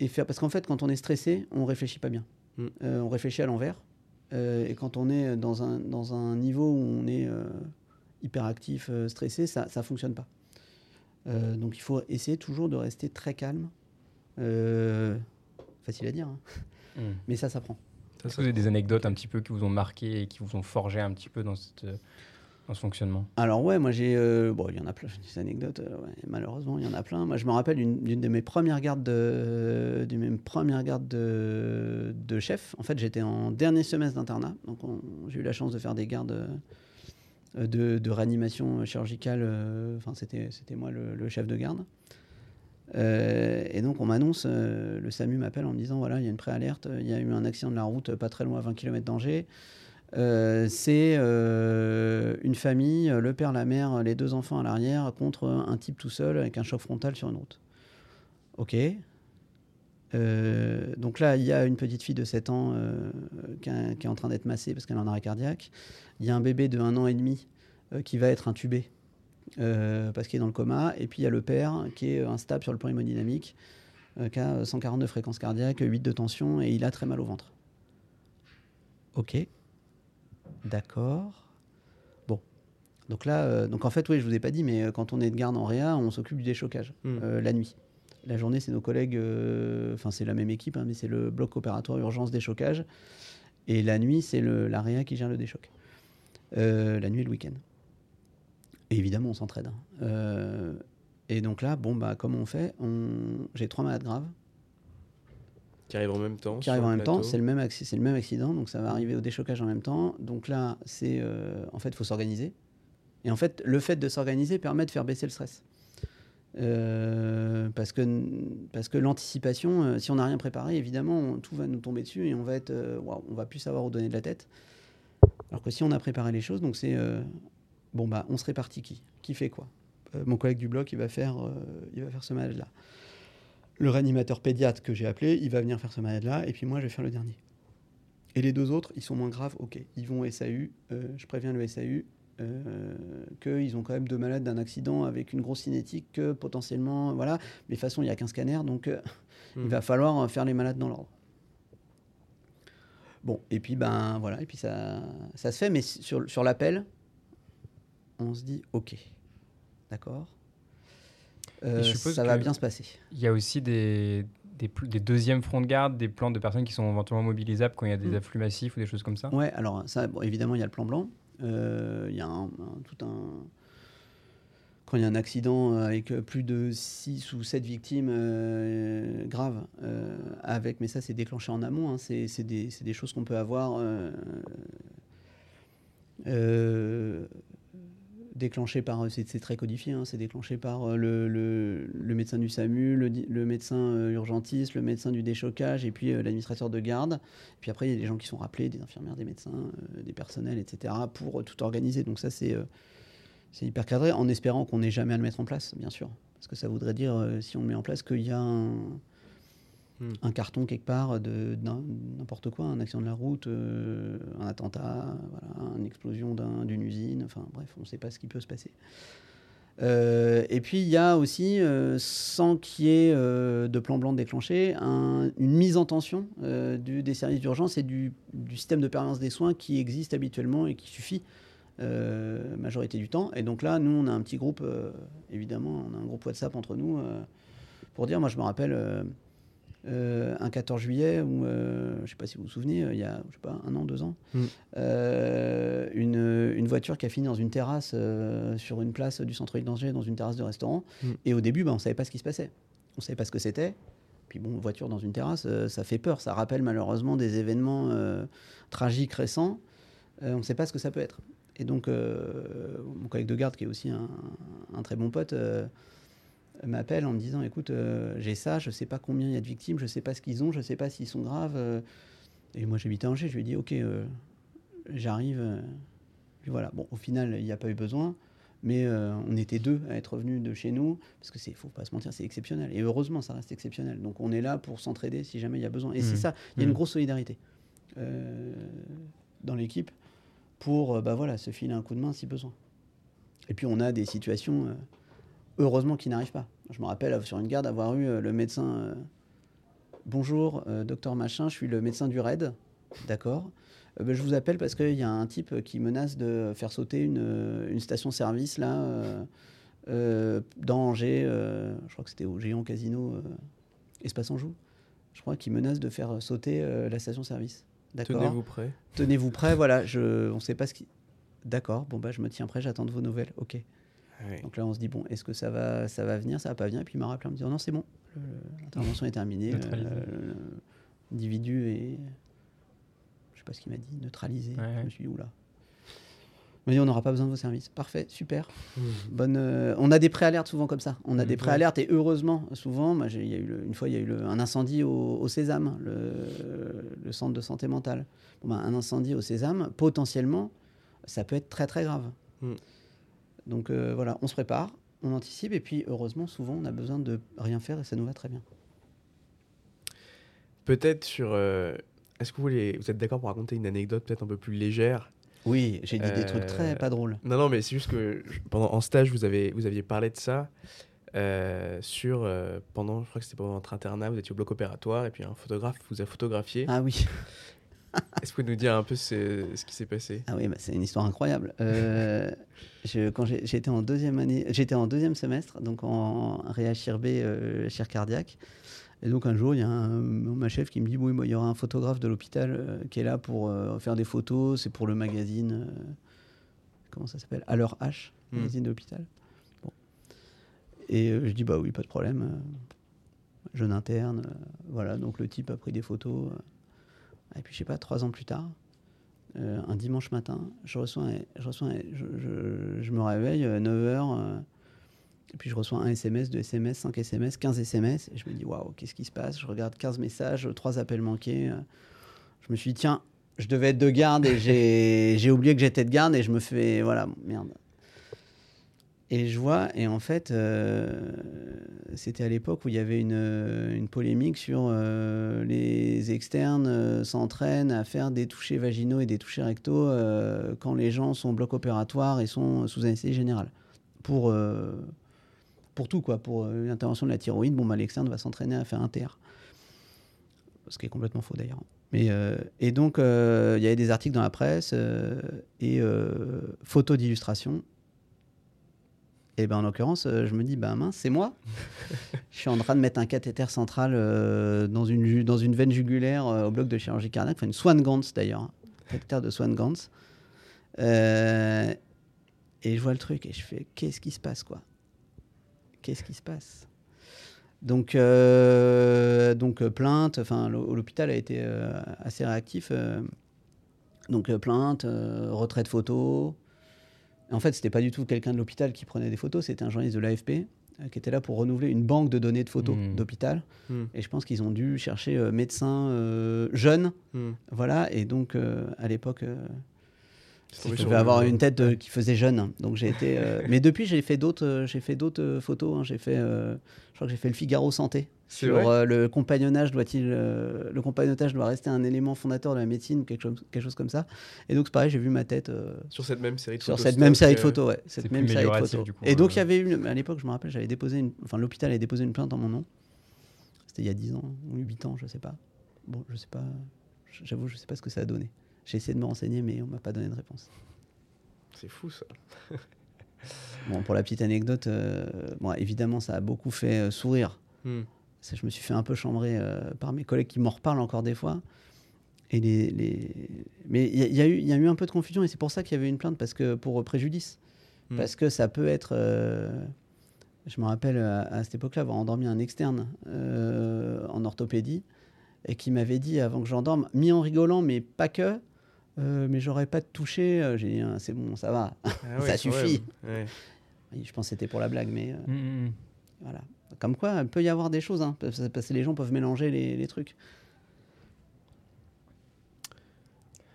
et faire. Parce qu'en fait, quand on est stressé, on réfléchit pas bien. Mm. Euh, on réfléchit à l'envers. Euh, et quand on est dans un, dans un niveau où on est euh, hyperactif, euh, stressé, ça ne fonctionne pas. Euh, donc il faut essayer toujours de rester très calme. Euh, facile à dire, hein. Mm. mais ça s'apprend. Ça, Est-ce que vous avez des anecdotes un petit peu qui vous ont marqué et qui vous ont forgé un petit peu dans, cette, euh, ce fonctionnement? Alors ouais, moi j'ai... euh, bon, il y en a plein, des anecdotes, euh, malheureusement, il y en a plein. Moi je me rappelle d'une de mes premières gardes de, de de, chef. En fait, j'étais en dernier semestre d'internat, donc on- j'ai eu la chance de faire des gardes euh, de, de réanimation chirurgicale. Enfin, c'était c'était moi le, chef de garde. Et donc on m'annonce, le SAMU m'appelle en me disant, voilà, il y a une préalerte, il y a eu un accident de la route pas très loin, à 20 km d'Angers. Euh, c'est euh, une famille, le père, la mère, les deux enfants à l'arrière, contre un type tout seul avec un choc frontal sur une route. Ok. Euh, donc là, il y a une petite fille de 7 ans qui, a- est en train d'être massée parce qu'elle est en arrêt cardiaque. Il y a un bébé de 1 an et demi qui va être intubé parce qu'il est dans le coma. Et puis il y a le père qui est instable sur le plan hémodynamique qui a 140 de fréquence cardiaque, 8 de tension et il a très mal au ventre. Ok. D'accord. Bon. Donc là, euh, donc en fait, oui, je vous ai pas dit, mais euh, quand on est de garde en réa, on s'occupe du déchocage Hmm. euh, la nuit. La journée, c'est nos collègues, enfin c'est la même équipe, hein, mais c'est le bloc opératoire urgence déchocage. Et la nuit, c'est la réa qui gère le déchoc. La nuit et le week-end. Et évidemment, on s'entraide. hein. Et donc là, bon, bah, comment on fait? On... J'ai trois malades graves Qui arrive en même temps. qui sur arrivent en même temps. C'est le, même c'est le même accident, donc ça va arriver au déchocage en même temps. Donc là, c'est euh, en fait, il faut s'organiser. Et en fait, le fait de s'organiser permet de faire baisser le stress. Euh, parce que, parce que l'anticipation, euh, si on n'a rien préparé, évidemment, on- tout va nous tomber dessus et on va être, on va plus savoir où donner de la tête. Alors que si on a préparé les choses, donc c'est bon bah, on se répartit qui, qui fait quoi? Mon collègue du bloc, il va faire, il va faire ce malade-là. Le réanimateur pédiatre que j'ai appelé, il va venir faire ce malade-là, et puis moi, je vais faire le dernier. Et les deux autres, ils sont moins graves, ok. Ils vont au SAU, euh, je préviens le SAU euh, qu'ils ont quand même deux malades d'un accident avec une grosse cinétique que potentiellement, voilà. Mais de toute façon, il n'y a qu'un scanner, donc euh, Hmm. il va falloir faire les malades dans l'ordre. Bon, et puis ben voilà, et puis ça, ça se fait, mais sur, sur l'appel, on se dit ok, d'accord, Euh, ça va bien se passer. Il y a aussi des, des, pl- des deuxièmes fronts de garde, des plans de personnes qui sont éventuellement mobilisables quand il y a des Mm. afflux massifs ou des choses comme ça? Ouais, alors ça, bon, évidemment, il y a le plan blanc. Euh, Il y a un, un- tout un. Quand il y a un accident avec plus de 6 ou 7 victimes euh, graves, avec, mais ça c'est déclenché en amont, hein, c'est des, c'est des choses qu'on peut avoir euh, euh, déclenchées par, c'est c'est très codifié, hein, c'est déclenché par euh, le, le- médecin du SAMU, le, médecin euh, urgentiste, le médecin du déchocage et puis euh, l'administrateur de garde. Puis après, il y a des gens qui sont rappelés, des infirmières, des médecins, euh, des personnels, etc., pour euh, tout organiser. Donc ça, c'est euh, c'est hyper cadré, en espérant qu'on n'ait jamais à le mettre en place, bien sûr. Parce que ça voudrait dire, euh, si on le met en place, qu'il y a un, Hmm. un carton quelque part de n'importe quoi, un accident de la route, euh, un attentat, une explosion d'un- d'une usine, enfin bref, on ne sait pas ce qui peut se passer. Euh, et puis il y a aussi, euh, sans qu'il y ait de plan blanc déclenché, un- une mise en tension des services d'urgence et du, système de permanence des soins qui existe habituellement et qui suffit majorité du temps. Et donc là, nous, on a un petit groupe, évidemment, on a un groupe WhatsApp entre nous pour dire, moi je me rappelle euh, un 14 juillet où, euh, je ne sais pas si vous vous souvenez, euh, il y a, je sais pas, un an, deux ans, Mm. une, une voiture qui a fini dans une terrasse sur une place du centre-ville d'Angers, dans une terrasse de restaurant. Mm. Et au début, bah, on ne savait pas ce qui se passait. On ne savait pas ce que c'était. Puis bon, voiture dans une terrasse, ça fait peur. Ça rappelle malheureusement des événements tragiques récents. On ne sait pas ce que ça peut être. Et donc, mon collègue de garde, qui est aussi un, un très bon pote, m'appelle en me disant écoute, euh, j'ai ça, je ne sais pas combien il y a de victimes, je ne sais pas ce qu'ils ont, je ne sais pas s'ils sont graves. euh. et moi, j'habitais à Angers, je lui ai dit ok, euh, j'arrive. euh. Puis voilà, bon, au final, il n'y a pas eu besoin. Mais on était deux à être venus de chez nous, parce que c'est, faut pas se mentir, c'est exceptionnel. Et heureusement, ça reste exceptionnel. Donc on est là pour s'entraider si jamais il y a besoin. Et c'est Mhm. ça, il y a une Mhm. grosse solidarité dans l'équipe pour bah voilà, se filer un coup de main si besoin. Et puis on a des situations, heureusement, qui n'arrivent pas. Je me rappelle euh, sur une garde avoir eu euh, le médecin. euh, Bonjour, docteur Machin, je suis le médecin du RAID. D'accord. Ben, je vous appelle parce qu'il y a un type qui menace de faire sauter une, une station-service là, euh, euh, dans Angers. euh, je crois que c'était au Géant Casino Espace Anjou. Je crois qu'il menace de faire sauter la station-service. D'accord. Tenez-vous prêt. Tenez-vous prêt, voilà. Je, on ne sait pas ce qui. D'accord. Bon bah je me tiens prêt, j'attends de vos nouvelles. Ok. Donc là on se dit bon, est-ce que ça va, ça va venir, ça va pas venir? Et puis il m'a rappelé en me disant non c'est bon, l'intervention est terminée. L'individu est, je sais pas ce qu'il m'a dit, neutralisé. Ouais. Je me suis dit oula. Il m'a dit on n'aura pas besoin de vos services. Parfait, super. Mmh. Bonne, euh, on a des préalertes souvent comme ça. On a Mhm. des préalertes et heureusement, souvent, moi, y a eu le- une fois, il y a eu le- un incendie au, au Sésame, le, le centre de santé mentale. Bon, ben, un incendie au Sésame, potentiellement, ça peut être très très grave. Mhm. Donc euh, voilà, on se prépare, on anticipe et puis heureusement, souvent, on a besoin de rien faire et ça nous va très bien. Peut-être sur. euh, Est-ce que vous voulez, vous êtes d'accord pour raconter une anecdote peut-être un peu plus légère? Oui, j'ai dit des trucs Euh, très pas drôles. Non, non, mais c'est juste que je- pendant en stage, vous avez, vous aviez parlé de ça. euh, sur euh, pendant, je crois que c'était pendant votre internat, vous étiez au bloc opératoire et puis un photographe vous a photographié. Ah oui. <laughs> Est-ce que vous pouvez nous dire un peu ce, ce qui s'est passé? Ah oui, bah, c'est une histoire incroyable. Euh, <laughs> je, quand j'étais en deuxième année, j'étais en deuxième semestre, donc en réa chir B, euh, chir cardiaque. Et donc un jour, il y a un- ma chef qui me dit, oui, il y aura un photographe de l'hôpital euh, qui est là pour euh, faire des photos. C'est pour le magazine, comment ça s'appelle? À l'heure H, Hmm. magazine de l'hôpital. Bon. Et je dis, bah oui, pas de problème. jeune interne, voilà. Donc le type a pris des photos. Euh. et puis je sais pas, trois ans plus tard. Euh, un dimanche matin, je reçois, je, reçois je, me réveille, 9h, et puis je reçois un SMS, deux SMS, 5 SMS, 15 SMS, et je me dis, waouh, qu'est-ce qui se passe? Je regarde 15 messages, 3 appels manqués. euh. Je me suis dit, tiens, je devais être de garde, et j'ai <laughs> oublié que j'étais de garde, et je me fais, voilà, merde. Et je vois, et en fait, euh, c'était à l'époque où il y avait une, euh, polémique sur euh, les externes s'entraînent à faire des touchés vaginaux et des touchés rectaux quand les gens sont bloc opératoire et sont sous anesthésie générale. Pour, pour tout, quoi. Pour euh, une intervention de la thyroïde, bon, bah, l'externe va s'entraîner à faire un TR. Ce qui est complètement faux d'ailleurs. Et donc, il y avait des articles dans la presse et photos d'illustration. Et ben en l'occurrence, euh, je me dis, bah mince, c'est moi. <laughs> je suis en train de mettre un cathéter central euh, dans, une, ju- dans une veine jugulaire euh, au bloc de chirurgie cardiaque, enfin une Swan-Ganz d'ailleurs, hein. cathéter de Swan-Ganz. Euh, et je vois le truc et je fais, qu'est-ce qui se passe quoi? Qu'est-ce qui se passe? Donc, euh, donc plainte, enfin l'hô- l'hôpital a été euh, assez réactif. donc plainte, retrait de photos. En fait, c'était pas du tout quelqu'un de l'hôpital qui prenait des photos, c'était un journaliste de l'AFP euh, qui était là pour renouveler une banque de données de photos Hmm. d'hôpital. Hmm. Et je pense qu'ils ont dû chercher euh, médecins euh, jeunes, Hmm. voilà. Et donc euh, à l'époque, euh, je devais sur avoir une tête de- qui faisait jeune. Donc j'ai été. euh, <laughs> mais depuis, j'ai fait d'autres, euh, j'ai fait d'autres euh, photos. hein. J'ai fait, euh, je crois que j'ai fait le Figaro Santé. Sur vrai? euh, le compagnonnage doit-il, euh, le compagnonnage doit rester un élément fondateur de la médecine, quelque chose, quelque chose comme ça. Et donc c'est pareil, j'ai vu ma tête euh, Sur cette même série de sur photos cette même série de euh, photos, ouais. Cette même série de photos. coup, Et donc il euh. y avait une, à l'époque, je me rappelle, j'avais déposé une, enfin l'hôpital avait déposé une plainte en mon nom. C'était il y a 10 ans ou 8 ans, je sais pas. Bon, je sais pas. J'avoue, je sais pas ce que ça a donné. J'ai essayé de me renseigner, mais on m'a pas donné de réponse. C'est fou ça. <laughs> Bon, pour la petite anecdote, euh, bon, évidemment, ça a beaucoup fait euh, sourire. Hmm. Ça, je me suis fait un peu chambrer euh, par mes collègues qui m'en reparlent encore des fois. Et les, les... Mais il y, y y a eu un peu de confusion et c'est pour ça qu'il y avait une plainte, parce que pour euh, préjudice. Hmm. Parce que ça peut être. euh, Je me rappelle à, à cette époque-là avoir endormi un externe euh, en orthopédie et qui m'avait dit avant que j'endorme, mis en rigolant, mais pas que, euh, mais j'aurais pas touché. Euh, J'ai dit, Ah, c'est bon, ça va. Ah <laughs> Ça suffit. Ouais. Je pense que c'était pour la blague, mais euh, Mm, mm, mm. voilà. Comme quoi, il peut y avoir des choses, hein, parce parce que les gens peuvent mélanger les, les trucs.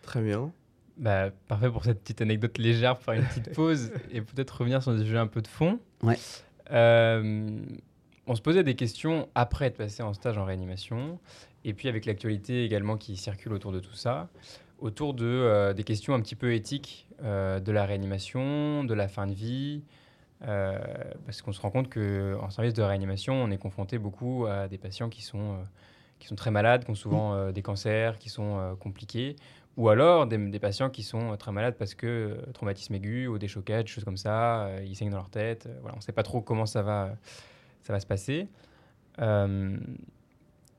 Très bien. Bah, parfait pour cette petite anecdote légère, pour faire une petite pause <laughs> et peut-être revenir sur des sujets un peu de fond. Ouais. Euh, on se posait des questions après être passé en stage en réanimation, et puis avec l'actualité également qui circule autour de tout ça, autour de, euh, des questions un petit peu éthiques euh, de la réanimation, de la fin de vie, euh, parce qu'on se rend compte qu'en service de réanimation, on est confronté beaucoup à des patients qui sont, qui sont très malades, qui ont souvent euh, des cancers, qui sont compliqués, ou alors des, des patients qui sont très malades parce que traumatisme aigu ou des chocages, des choses comme ça, ils saignent dans leur tête. voilà, on ne sait pas trop comment ça va, ça va se passer.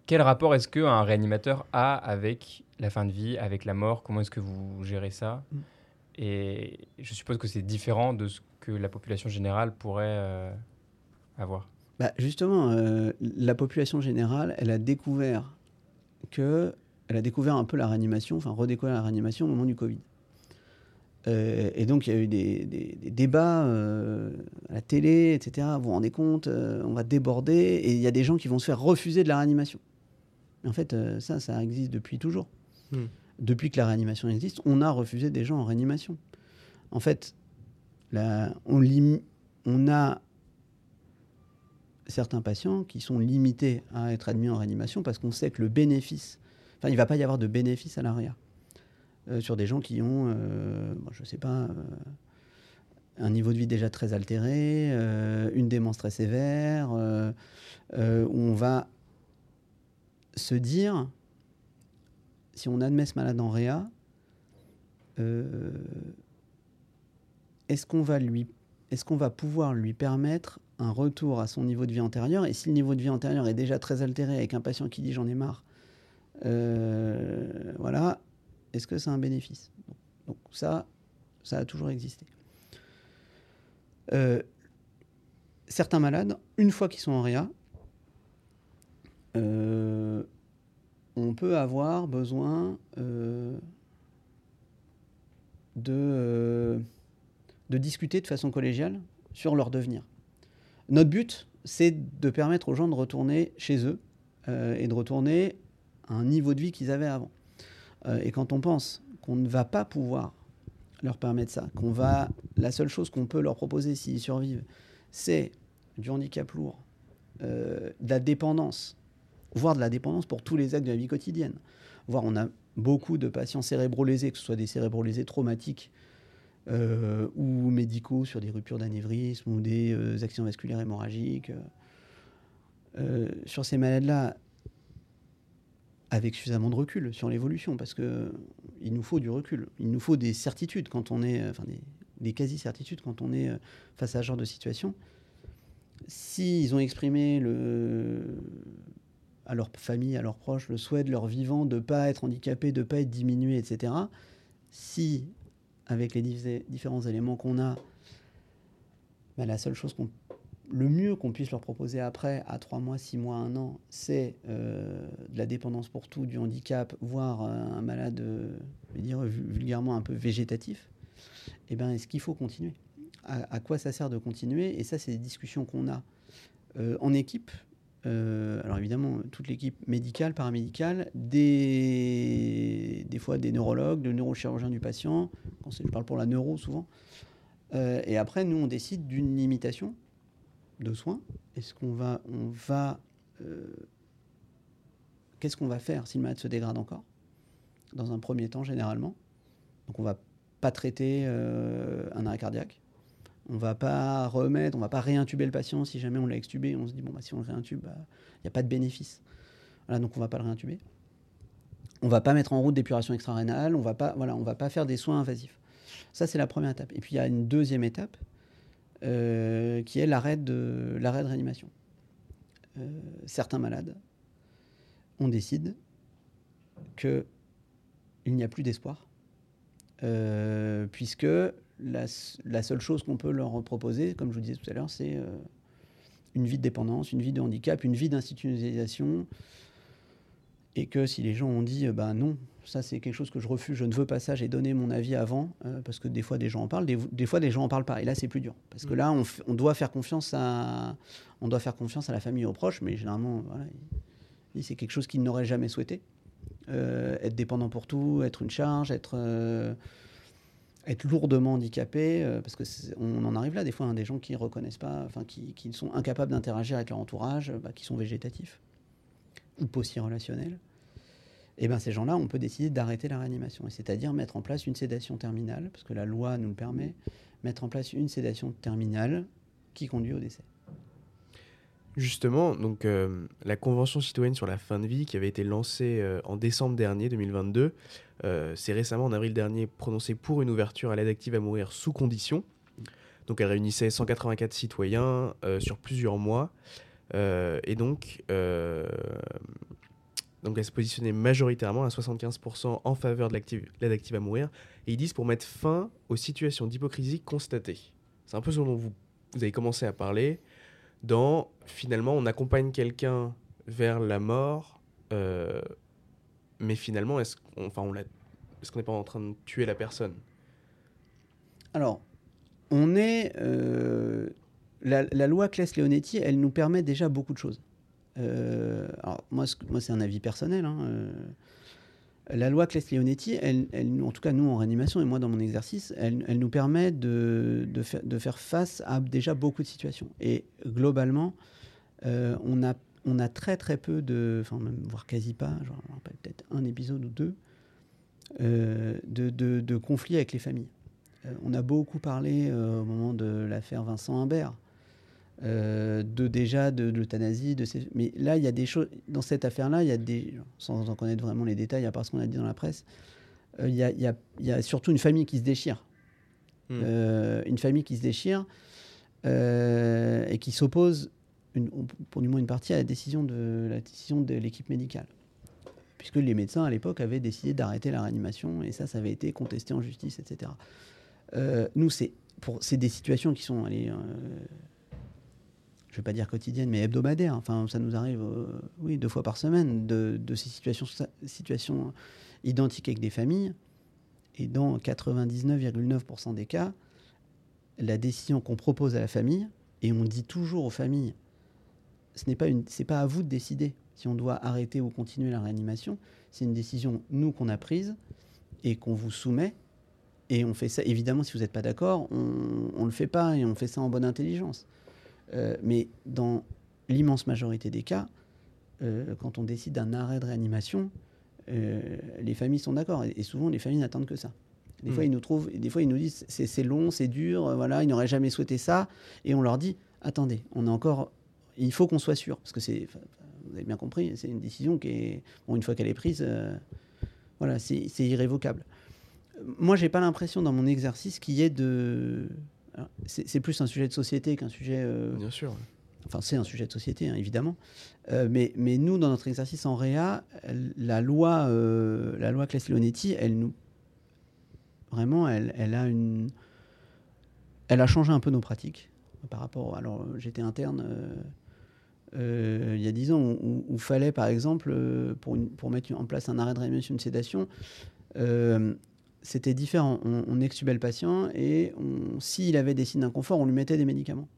Quel rapport est-ce qu'un réanimateur a avec la fin de vie, avec la mort? Comment est-ce que vous gérez ça? Mm. Et je suppose que c'est différent de ce que la population générale pourrait euh, avoir. Bah, justement, euh, la population générale, elle a découvert que, elle a découvert un peu la réanimation, enfin redécouvert la réanimation au moment du Covid. Euh, et donc il y a eu des, des- des débats euh, à la télé, etc. Vous vous rendez compte, euh, on va déborder, et il y a des gens qui vont se faire refuser de la réanimation. Mais en fait, euh, ça, ça existe depuis toujours. Hmm. Depuis que la réanimation existe, on a refusé des gens en réanimation. En fait, la- on, lim- on a certains patients qui sont limités à être admis en réanimation parce qu'on sait que le bénéfice, enfin, il ne va pas y avoir de bénéfice à l'arrière. Euh, sur des gens qui ont, euh, je ne sais pas, un niveau de vie déjà très altéré, euh, une démence très sévère, euh, euh, où on va se dire, si on admet ce malade en réa, euh, est-ce qu'on va lui, est-ce va pouvoir lui permettre un retour à son niveau de vie antérieur? Et si le niveau de vie antérieur est déjà très altéré avec un patient qui dit j'en ai marre, euh, voilà, est-ce que c'est un bénéfice? Donc, donc ça, ça a toujours existé. Euh, certains malades, une fois qu'ils sont en réa, euh, on peut avoir besoin euh, de, euh, de discuter de façon collégiale sur leur devenir. Notre but, c'est de permettre aux gens de retourner chez eux et de retourner à un niveau de vie qu'ils avaient avant. Et quand on pense qu'on ne va pas pouvoir leur permettre ça, qu'on va, la seule chose qu'on peut leur proposer s'ils survivent, c'est du handicap lourd, de la dépendance, voire de la dépendance pour tous les actes de la vie quotidienne. Voire on a beaucoup de patients cérébrolésés, que ce soit des cérébrolésés traumatiques euh, ou médicaux sur des ruptures d'anévrisme ou des euh, accidents vasculaires hémorragiques. Euh, sur ces malades-là, avec suffisamment de recul sur l'évolution, parce que il nous faut du recul, il nous faut des certitudes quand on est, enfin des, des quasi-certitudes quand on est euh, face à ce genre de situation. S'ils ont exprimé le, à leur famille, à leurs proches, le souhait de leur vivant de ne pas être handicapé, de ne pas être diminué, etc., si, avec les diff- différents éléments qu'on a, ben, la seule chose qu'on le mieux qu'on puisse leur proposer après, à 3 mois, 6 mois, 1 an, c'est euh, de la dépendance pour tout, du handicap, voire euh, un malade, euh, je vais dire vu- vulgairement un peu végétatif, eh ben, est-ce qu'il faut continuer? À, quoi ça sert de continuer? Et ça, c'est des discussions qu'on a en équipe. Euh, alors évidemment, toute l'équipe médicale, paramédicale, des, fois des neurologues, le neurochirurgien du patient, je parle pour la neuro souvent. Euh, et après, nous, on décide d'une limitation de soins. Est-ce qu'on va, on va, euh, qu'est-ce qu'on va faire si le malade se dégrade encore Dans un premier temps, généralement? Donc, on va pas traiter un arrêt cardiaque. On va pas remettre, on va pas réintuber le patient si jamais on l'a extubé. On se dit bon bah si on le réintube, il n'y a pas de bénéfice. Voilà, donc on va pas le réintuber. On va pas mettre en route d'épuration extra-rénale. On va pas, va pas faire des soins invasifs. Ça c'est la première étape. Et puis il y a une deuxième étape euh, qui est l'arrêt de, l'arrêt réanimation. Euh, certains malades, on décide qu'il n'y a plus d'espoir, euh, puisque la, seule chose qu'on peut leur proposer, comme je vous disais tout à l'heure, c'est euh, une vie de dépendance, une vie de handicap, une vie d'institutionnalisation, et que si les gens ont dit, bah non, ça c'est quelque chose que je refuse, je ne veux pas ça, j'ai donné mon avis avant, euh, parce que des fois des gens en parlent, des, des fois des gens en parlent pas, et là c'est plus dur, parce que Mm. là on, doit faire confiance à, on doit faire confiance à la famille et aux proches, mais généralement voilà, il- il- c'est quelque chose qu'ils n'auraient jamais souhaité, Euh, être dépendant pour tout, être une charge, être euh, être lourdement handicapé, euh, parce que on en arrive là des fois, hein, des gens qui reconnaissent pas, qui, qui sont incapables d'interagir avec leur entourage, bah, qui sont végétatifs ou relationnels. Et ben ces gens-là, on peut décider d'arrêter la réanimation, c'est-à-dire mettre en place une sédation terminale, parce que la loi nous le permet, mettre en place une sédation terminale qui conduit au décès. Justement, donc euh, la Convention citoyenne sur la fin de vie qui avait été lancée euh, en décembre dernier 2022 euh, s'est récemment en avril dernier prononcée pour une ouverture à l'aide active à mourir sous condition. Donc elle réunissait 184 citoyens euh, sur plusieurs mois et donc, elle se positionnait majoritairement à 75% en faveur de l'aide active à mourir et ils disent pour mettre fin aux situations d'hypocrisie constatées. C'est un peu ce dont vous avez commencé à parler dans finalement on accompagne quelqu'un vers la mort, euh, mais finalement est-ce qu'on enfin, est-ce n'est pas en train de tuer la personne? Alors, on est. euh, la, loi Claes-Leonetti, elle nous permet déjà beaucoup de choses. Euh, alors, moi, c'est un avis personnel. hein, la loi Claes-Leonetti, en tout cas, nous, en réanimation, et moi, dans mon exercice, elle, nous permet de, faire, face à déjà beaucoup de situations. Et globalement, euh, on, a, très, très peu de. Même, voire quasi pas, je me rappelle peut-être un épisode ou deux, euh, de, conflits avec les familles. on a beaucoup parlé au moment de l'affaire Vincent Imbert. de déjà de, l'euthanasie, de mais là il y a des choses dans cette affaire-là, il y a des sans en connaître vraiment les détails à part ce qu'on a dit dans la presse, il y, y, y, a surtout une famille qui se déchire, hmm. une famille qui se déchire et qui s'oppose pour du moins une partie à la décision de la décision de l'équipe médicale puisque les médecins à l'époque avaient décidé d'arrêter la réanimation, et ça, ça avait été contesté en justice, etc. Euh, nous, c'est pour c'est des situations qui sont, allez, je vais pas dire quotidiennes, mais hebdomadaires. Enfin, ça nous arrive, euh, oui, deux fois par semaine, de, ces situations, identiques avec des familles. Et dans 99,9% des cas, la décision qu'on propose à la famille, et on dit toujours aux familles, ce n'est pas à vous de décider si on doit arrêter ou continuer la réanimation. C'est une décision, nous, qu'on a prise et qu'on vous soumet. Et on fait ça, évidemment, si vous n'êtes pas d'accord, on ne le fait pas et on fait ça en bonne intelligence. Euh, mais dans l'immense majorité des cas, euh, quand on décide d'un arrêt de réanimation, euh, les familles sont d'accord. Et, souvent, les familles n'attendent que ça. Des fois, hmm. ils nous trouvent, des fois, ils nous disent c'est long, c'est dur, voilà, ils n'auraient jamais souhaité ça. Et on leur dit attendez, on est encore, il faut qu'on soit sûr, parce que c'est, vous avez bien compris, c'est une décision qui est, bon, une fois qu'elle est prise, voilà, c'est irrévocable. Moi, j'ai pas l'impression dans mon exercice qu'il y ait de. C'est plus un sujet de société qu'un sujet. Euh, bien sûr. Enfin, c'est un sujet de société, hein, évidemment. Euh, mais, mais nous, dans notre exercice en réa, la loi, la loi Claes-Leonetti, elle nous. Vraiment, elle, elle, a une. Elle a changé un peu nos pratiques par rapport. Alors, j'étais interne euh, il y a 10 ans, où il fallait, par exemple, euh, pour, pour, mettre en place un arrêt de réanimation, une sédation, euh, c'était différent. On, extubait le patient et s'il avait des signes d'inconfort, on lui mettait des médicaments.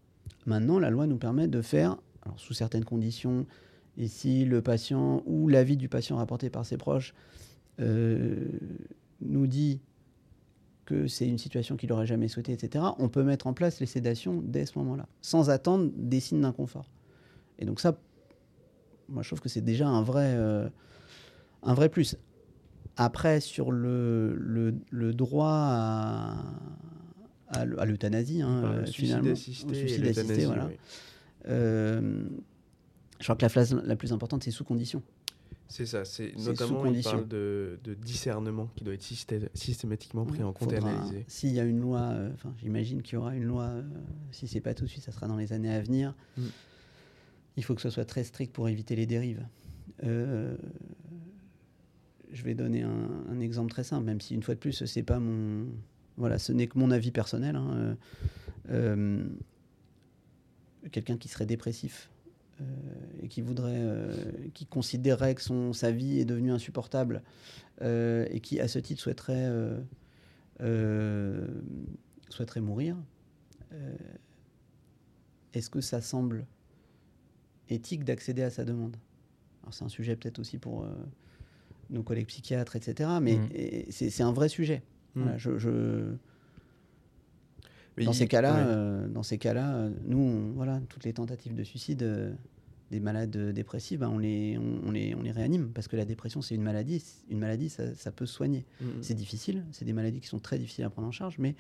Maintenant, la loi nous permet de faire, sous certaines conditions, et si le patient ou l'avis du patient rapporté par ses proches nous dit que c'est une situation qu'il n'aurait jamais souhaité, etc., on peut mettre en place les sédations dès ce moment-là, sans attendre des signes d'inconfort. Et donc ça, moi je trouve que c'est déjà un euh, un vrai plus. Après, sur le, le, droit à, à, l'euthanasie, hein, finalement, suicide assisté, voilà. Euh, je crois que la phase la plus importante, c'est sous condition. C'est ça, c'est notamment il parle de, de, discernement qui doit être systématiquement pris en compte et analysé. S'il y a une loi, euh, j'imagine qu'il y aura une loi, si c'est pas tout de suite, ça sera dans les années à venir. Mm il faut que ce soit très strict pour éviter les dérives. Euh, je vais donner un, exemple très simple, même si une fois de plus, c'est pas mon, voilà, ce n'est que mon avis personnel. Hein. Euh, euh, quelqu'un qui serait dépressif et qui voudrait, qui considérerait que son, sa vie est devenue insupportable et qui, à ce titre, souhaiterait, souhaiterait mourir. Est-ce que ça semble éthique d'accéder à sa demande? C'est un sujet peut-être aussi pour euh, nos collègues psychiatres, etc. Mais mmh. c'est un vrai sujet. Mmh. je, dans, ces cas-là, euh, dans ces cas-là, nous, voilà, toutes les tentatives de suicide euh, des malades dépressifs, ben, on, les, on, les, on les réanime parce que la dépression, c'est une maladie. Une maladie, ça, ça peut se soigner. Mmh. C'est difficile, c'est des maladies qui sont très difficiles à prendre en charge, mais,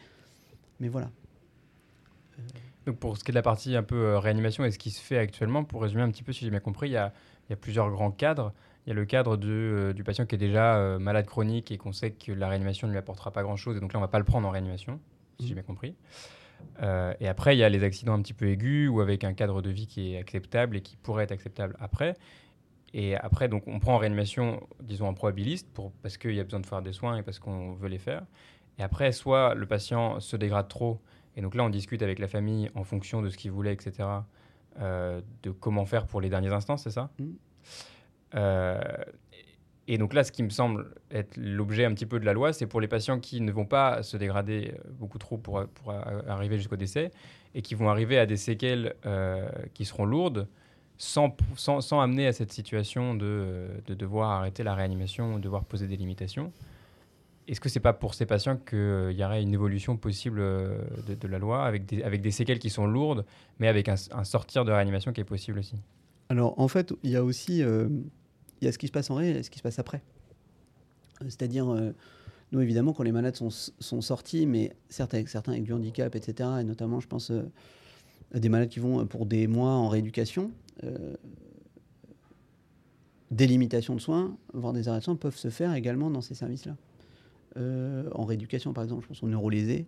mais voilà. Donc pour ce qui est de la partie un peu euh, réanimation et ce qui se fait actuellement, pour résumer un petit peu si j'ai bien compris, il y a, il y a plusieurs grands cadres. Il y a le cadre de, euh, du patient qui est déjà euh, malade chronique et qu'on sait que la réanimation ne lui apportera pas grand-chose et donc là on ne va pas le prendre en réanimation, si j'ai mmh. bien compris. et après il y a les accidents un petit peu aigus ou avec un cadre de vie qui est acceptable et qui pourrait être acceptable après. Et après donc on prend en réanimation, disons en probabiliste, pour, parce qu'il y a besoin de faire des soins et parce qu'on veut les faire. Et après soit le patient se dégrade trop et donc là, on discute avec la famille en fonction de ce qu'ils voulaient, etc., euh, de comment faire pour les derniers instants, c'est ça? Mmh. Euh, Et donc là, ce qui me semble être l'objet un petit peu de la loi, c'est pour les patients qui ne vont pas se dégrader euh, beaucoup trop pour, arriver jusqu'au décès et qui vont arriver à des séquelles qui seront lourdes sans, sans, amener à cette situation de, de devoir arrêter la réanimation ou devoir poser des limitations. Est-ce que c'est pas pour ces patients qu'il euh, y aurait une évolution possible euh, de, la loi avec des, avec des séquelles qui sont lourdes, mais avec un, sortir de réanimation qui est possible aussi? Alors en fait, il y a aussi euh, y a ce qui se passe en réel et ce qui se passe après. C'est-à-dire Nous, évidemment, quand les malades sont, sont sortis, mais certes avec certains avec du handicap, etc., et notamment, je pense, euh, des malades qui vont euh, pour des mois en rééducation, euh, des limitations de soins, voire des arrêts de soins, peuvent se faire également dans ces services-là. Euh, en rééducation, par exemple, je pense aux neurolésés,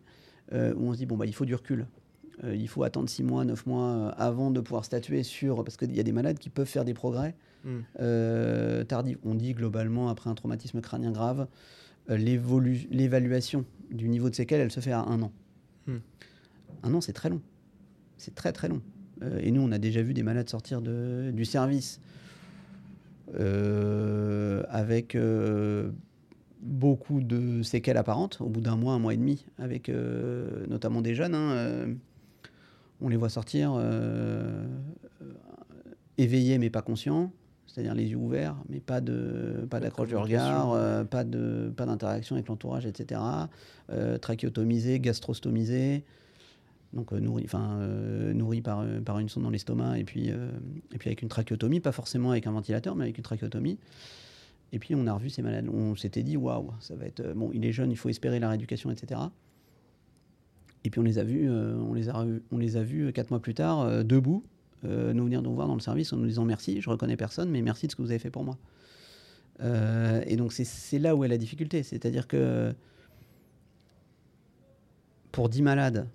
euh, où on se dit, bon, bah, il faut du recul. Euh, il faut attendre 6 mois, 9 mois euh, avant de pouvoir statuer sur... Parce qu'il y a des malades qui peuvent faire des progrès Mm. euh, tardifs. On dit globalement, après un traumatisme crânien grave, euh, l'évaluation du niveau de séquelles, elle se fait à un an. Hmm. Un an, c'est très long. C'est très très long. Euh, et nous, on a déjà vu des malades sortir de- du service avec beaucoup de séquelles apparentes au bout d'un mois, un mois et demi, avec euh, notamment des jeunes. hein, euh, on les voit sortir euh, éveillés mais pas conscients, c'est-à-dire les yeux ouverts, mais pas de pas d'accroche de communication, regard, euh, pas de pas d'interaction avec l'entourage, etc. Euh, trachéotomisés, gastrostomisés, donc euh, nourris, enfin euh, nourris par, par une sonde dans l'estomac et puis et puis avec une trachéotomie, pas forcément avec un ventilateur, mais avec une trachéotomie. Et puis on a revu ces malades. On s'était dit waouh, ça va être bon. Il est jeune, il faut espérer la rééducation, etc. Et puis on les a vus, on les a, revus- on les a vus quatre mois plus tard, debout, euh, nous venir nous voir dans le service en nous disant merci, je reconnais personne, mais merci de ce que vous avez fait pour moi. Euh, et donc c'est- là où est la difficulté, c'est-à-dire que pour 10 malades,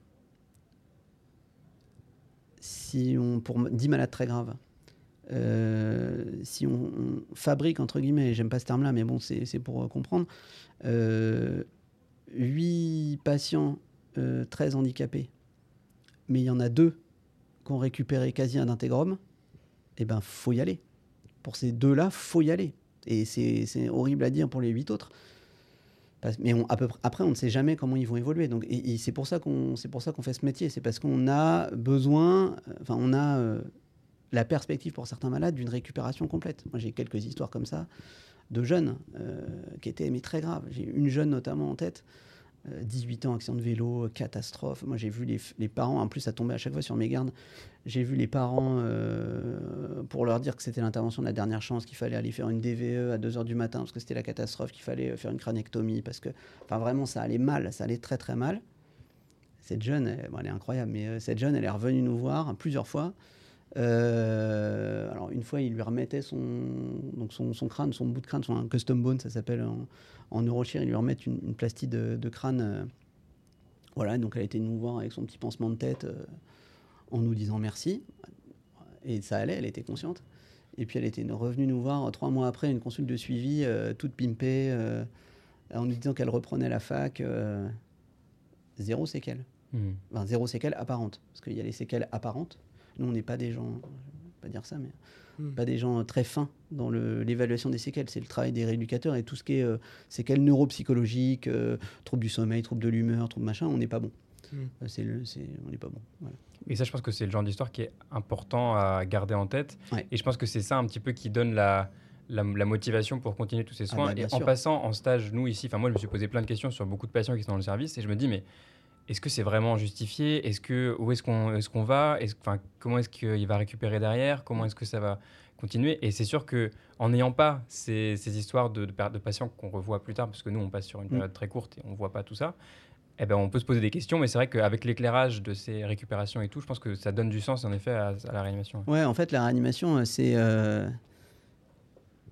si on, pour 10 malades très graves, euh, si on, fabrique, entre guillemets, j'aime pas ce terme-là, mais bon, c'est pour comprendre, euh, 8 patients très handicapés, mais il y en a deux qui ont récupéré quasi un intégrum, eh ben, faut y aller. Pour ces deux-là, faut y aller. Et c'est horrible à dire pour les huit autres. Mais à peu pr- après, on ne sait jamais comment ils vont évoluer. Donc, et, c'est pour ça qu'on c'est pour ça qu'on fait ce métier. C'est parce qu'on a besoin, euh, enfin, on a euh, la perspective pour certains malades d'une récupération complète. Moi, j'ai quelques histoires comme ça de jeunes euh, qui étaient mais très graves. J'ai une jeune notamment en tête, 18 ans, accident de vélo, catastrophe. Moi, j'ai vu les, les parents, en plus, ça tombait à chaque fois sur mes gardes. J'ai vu les parents euh, pour leur dire que c'était l'intervention de la dernière chance, qu'il fallait aller faire une DVE à 2h du matin parce que c'était la catastrophe, qu'il fallait euh, faire une crânectomie parce que, enfin, vraiment, ça allait mal, ça allait très très mal. Cette jeune, elle, bon, elle est incroyable, mais euh, cette jeune, elle est revenue nous voir plusieurs fois. Euh, une fois, il lui remettait son, donc son, son crâne, son bout de crâne, son un custom bone, ça s'appelle en, en neurochir, ils lui remettent une, une plastie de, de crâne. euh, voilà, donc elle été nous voir avec son petit pansement de tête euh, en nous disant merci. Et ça allait, elle était consciente. Et puis elle était revenue nous voir trois mois après, une consulte de suivi, euh, toute pimpée, en nous disant qu'elle reprenait la fac, zéro séquelle. Hmm. Enfin, zéro séquelle apparente. Parce qu'il y a les séquelles apparentes. Nous, on n'est pas des gens, je vais pas dire ça, mais Hmm. pas des gens très fins dans l'évaluation des séquelles. C'est le travail des rééducateurs et tout ce qui est euh, séquelles neuropsychologiques, euh, troubles du sommeil, troubles de l'humeur, troubles machin, on n'est pas bon. Euh, c'est le, c'est, on n'est pas bon. Voilà. Et ça, je pense que c'est le genre d'histoire qui est important à garder en tête. Ouais. Et je pense que c'est ça un petit peu qui donne la, la, la motivation pour continuer tous ces Ah soins. bah, et en passant en stage, nous ici, enfin moi, je me suis posé plein de questions sur beaucoup de patients qui sont dans le service et je me dis, mais est-ce que c'est vraiment justifié? Est-ce que où est-ce qu'on est qu'on va? Est-ce- Enfin, comment est-ce qu'il va récupérer derrière? Comment est-ce que ça va continuer? Et c'est sûr que en n'ayant pas ces, ces histoires de, de, pa- de patients qu'on revoit plus tard, parce que nous on passe sur une Mm. période très courte et on voit pas tout ça. Eh ben, on peut se poser des questions, mais c'est vrai qu'avec l'éclairage de ces récupérations et tout, je pense que ça donne du sens en effet à, à la réanimation. Ouais, en fait, la réanimation, euh, c'est euh,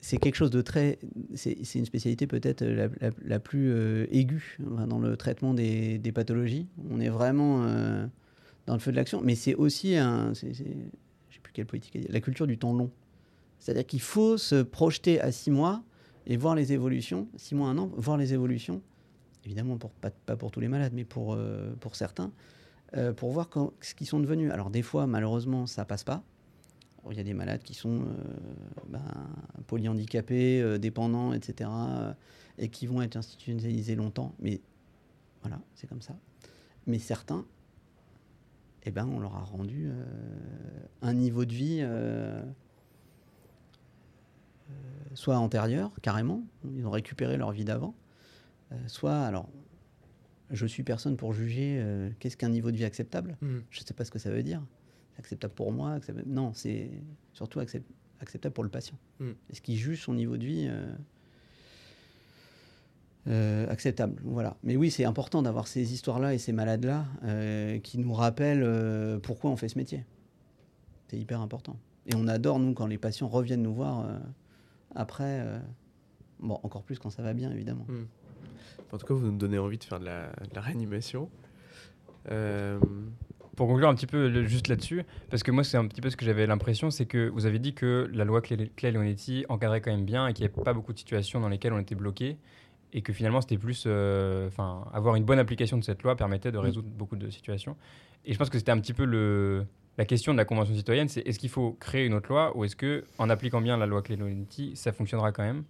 c'est quelque chose de très. C'est une spécialité peut-être la, la- plus euh, aiguë dans le traitement des, pathologies. On est vraiment euh, dans le feu de l'action, mais c'est aussi un. plus quelle politique. La culture du temps long. C'est-à-dire qu'il faut se projeter à six mois et voir les évolutions, six mois, un an, voir les évolutions. Évidemment, pour, pas, pour tous les malades, mais pour, euh, pour certains, euh, pour voir ce qu'ils sont devenus. Alors, des fois, malheureusement, ça passe pas. Il y a des malades qui sont euh, ben, polyhandicapés, euh, dépendants, etc., euh, et qui vont être institutionnalisés longtemps. Mais voilà, c'est comme ça. Mais certains, eh ben, on leur a rendu euh, un niveau de vie euh, euh, soit antérieur, carrément, ils ont récupéré leur vie d'avant, soit, alors, je suis personne pour juger qu'est-ce qu'un niveau de vie acceptable. Hmm. Je ne sais pas ce que ça veut dire. Acceptable pour moi. acceptable- Non, c'est surtout accep- acceptable pour le patient. Mm. Est-ce qu'il juge son niveau de vie euh, euh, acceptable? Voilà. Mais oui, c'est important d'avoir ces histoires-là et ces malades-là euh, qui nous rappellent pourquoi on fait ce métier. C'est hyper important. Et on adore, nous, quand les patients reviennent nous voir après. bon, encore plus quand ça va bien, évidemment. Hmm. En tout cas, vous nous donnez envie de faire de la, de la réanimation. Euh, Pour conclure un petit peu le- juste là-dessus, parce que moi c'est un petit peu ce que j'avais l'impression, c'est que vous avez dit que la loi Clay-Leonetti encadrait quand même bien et qu'il n'y avait pas beaucoup de situations dans lesquelles on était bloqué et que finalement c'était plus, euh, enfin, avoir une bonne application de cette loi permettait de résoudre beaucoup de situations. Et je pense que c'était un petit peu le, la question de la convention citoyenne, c'est est-ce qu'il faut créer une autre loi ou est-ce que en appliquant bien la loi Clay-Leonetti, ça fonctionnera quand même?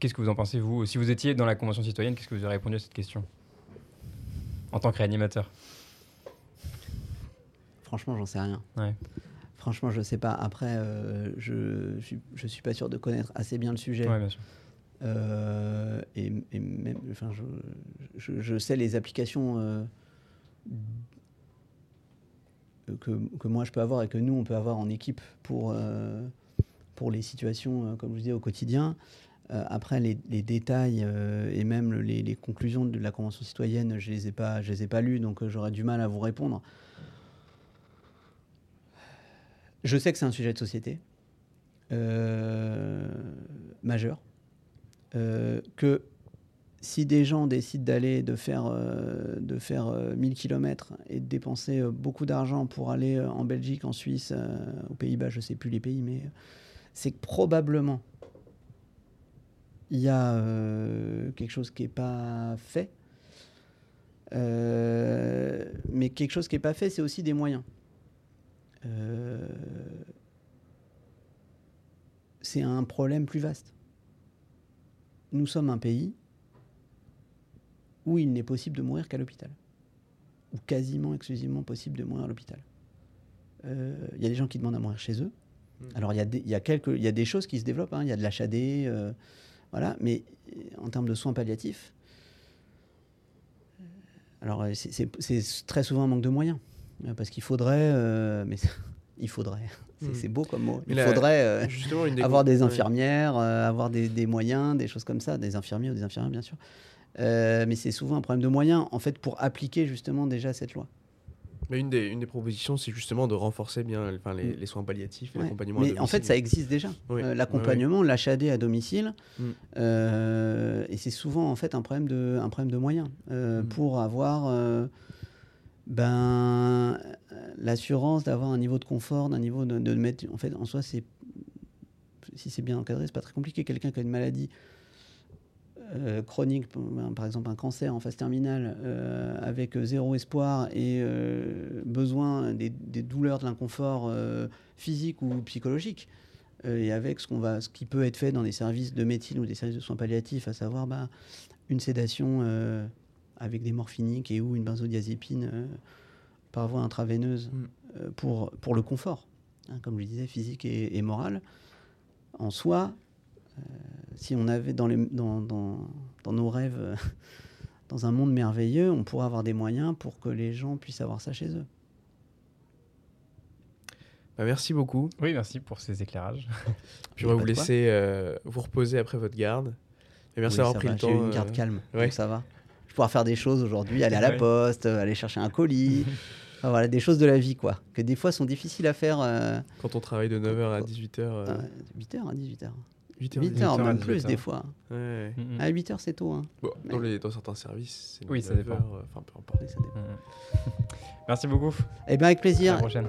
Qu'est-ce que vous en pensez vous? Si vous étiez dans la convention citoyenne, qu'est-ce que vous auriez répondu à cette question? En tant que réanimateur Franchement, j'en sais rien. Ouais. Franchement, je sais pas. Après, euh, je, je, suis, je suis pas sûr de connaître assez bien le sujet. Ouais, bien sûr. Euh, et, et même, enfin, je, sais les applications euh, que, que moi je peux avoir et que nous on peut avoir en équipe pour, pour les situations, comme je disais, au quotidien. Après, les, les détails et même le- les, les conclusions de la Convention citoyenne, je ne les ai pas, je les ai pas lues, donc j'aurais du mal à vous répondre. Je sais que c'est un sujet de société euh, majeur. Euh, que si des gens décident d'aller, de faire, euh, de faire euh, 1000 km et de dépenser beaucoup d'argent pour aller en Belgique, en Suisse, aux Pays-Bas, je ne sais plus les pays, mais c'est que probablement il y a quelque chose qui n'est pas fait. Mais quelque chose qui n'est pas fait, c'est aussi des moyens. Euh, c'est un problème plus vaste. Nous sommes un pays où il n'est possible de mourir qu'à l'hôpital. Ou quasiment exclusivement possible de mourir à l'hôpital. Euh, Il y a des gens qui demandent à mourir chez eux. Mm. Alors, il y, a des- il y, a quelques- il y a des choses qui se développent. hein. Il y a de l'HAD, euh, voilà. Mais euh, en termes de soins palliatifs, euh, alors euh, c'est très souvent un manque de moyens. Euh, Parce qu'il faudrait, euh, mais <laughs> il faudrait, c'est Mm. c'est beau comme mot. Il la- faudrait euh, des avoir des infirmières, euh, avoir des, des moyens, des choses comme ça, des infirmiers ou des infirmières, bien sûr. Mais c'est souvent un problème de moyens, en fait, pour appliquer justement déjà cette loi. Mais une des, une des propositions, c'est justement de renforcer bien enfin, les, Mm. les soins palliatifs et Ouais. l'accompagnement à Mais en fait, ça existe déjà. Oui. Euh, L'accompagnement, l'HAD à domicile, Mm. euh, et c'est souvent en fait un problème de, un problème de moyens euh, Mm. pour avoir ben, euh, l'assurance d'avoir un niveau de confort, d'un niveau de, de mettre. En fait, en soi, c'est si c'est bien encadré, c'est pas très compliqué. Quelqu'un qui a une maladie euh, chronique, ben, par exemple un cancer en phase terminale, euh, avec zéro espoir et besoin des, des douleurs, de l'inconfort physique ou psychologique, et avec ce, qu'on va, ce qui peut être fait dans des services de médecine ou des services de soins palliatifs, à savoir ben, une sédation avec des morphiniques et ou une benzodiazépine euh, par voie intraveineuse Mm. euh, pour, pour le confort, hein, comme je le disais, physique et, et moral. En soi, euh, si on avait dans, les, dans, dans, dans nos rêves, euh, <laughs> dans un monde merveilleux, on pourrait avoir des moyens pour que les gens puissent avoir ça chez eux. Bah, merci beaucoup. Oui, merci pour ces éclairages. Puis on va Pas vous laisser euh, vous reposer après votre garde. Et merci d'avoir pris va, le J'ai temps. eu une euh, garde calme, ouais. donc ça va. Je pourrais faire des choses aujourd'hui, aller à la poste, euh, aller chercher un colis. <laughs> Enfin, voilà, des choses de la vie, quoi. Que des fois sont difficiles à faire euh, Quand on travaille de 9h à 18h. euh, 8h à 18h. 8h, 8h, 18h, même 18h. plus des fois. Ouais. Mm, mm. À 8h, c'est tôt. Hein. Bon, dans, les, dans certains services, c'est Oui, ça 9 dépend. heures, euh, Enfin, peu importe. Oui, ça dépend. Mm. Merci beaucoup. Eh bien, avec À plaisir. la prochaine.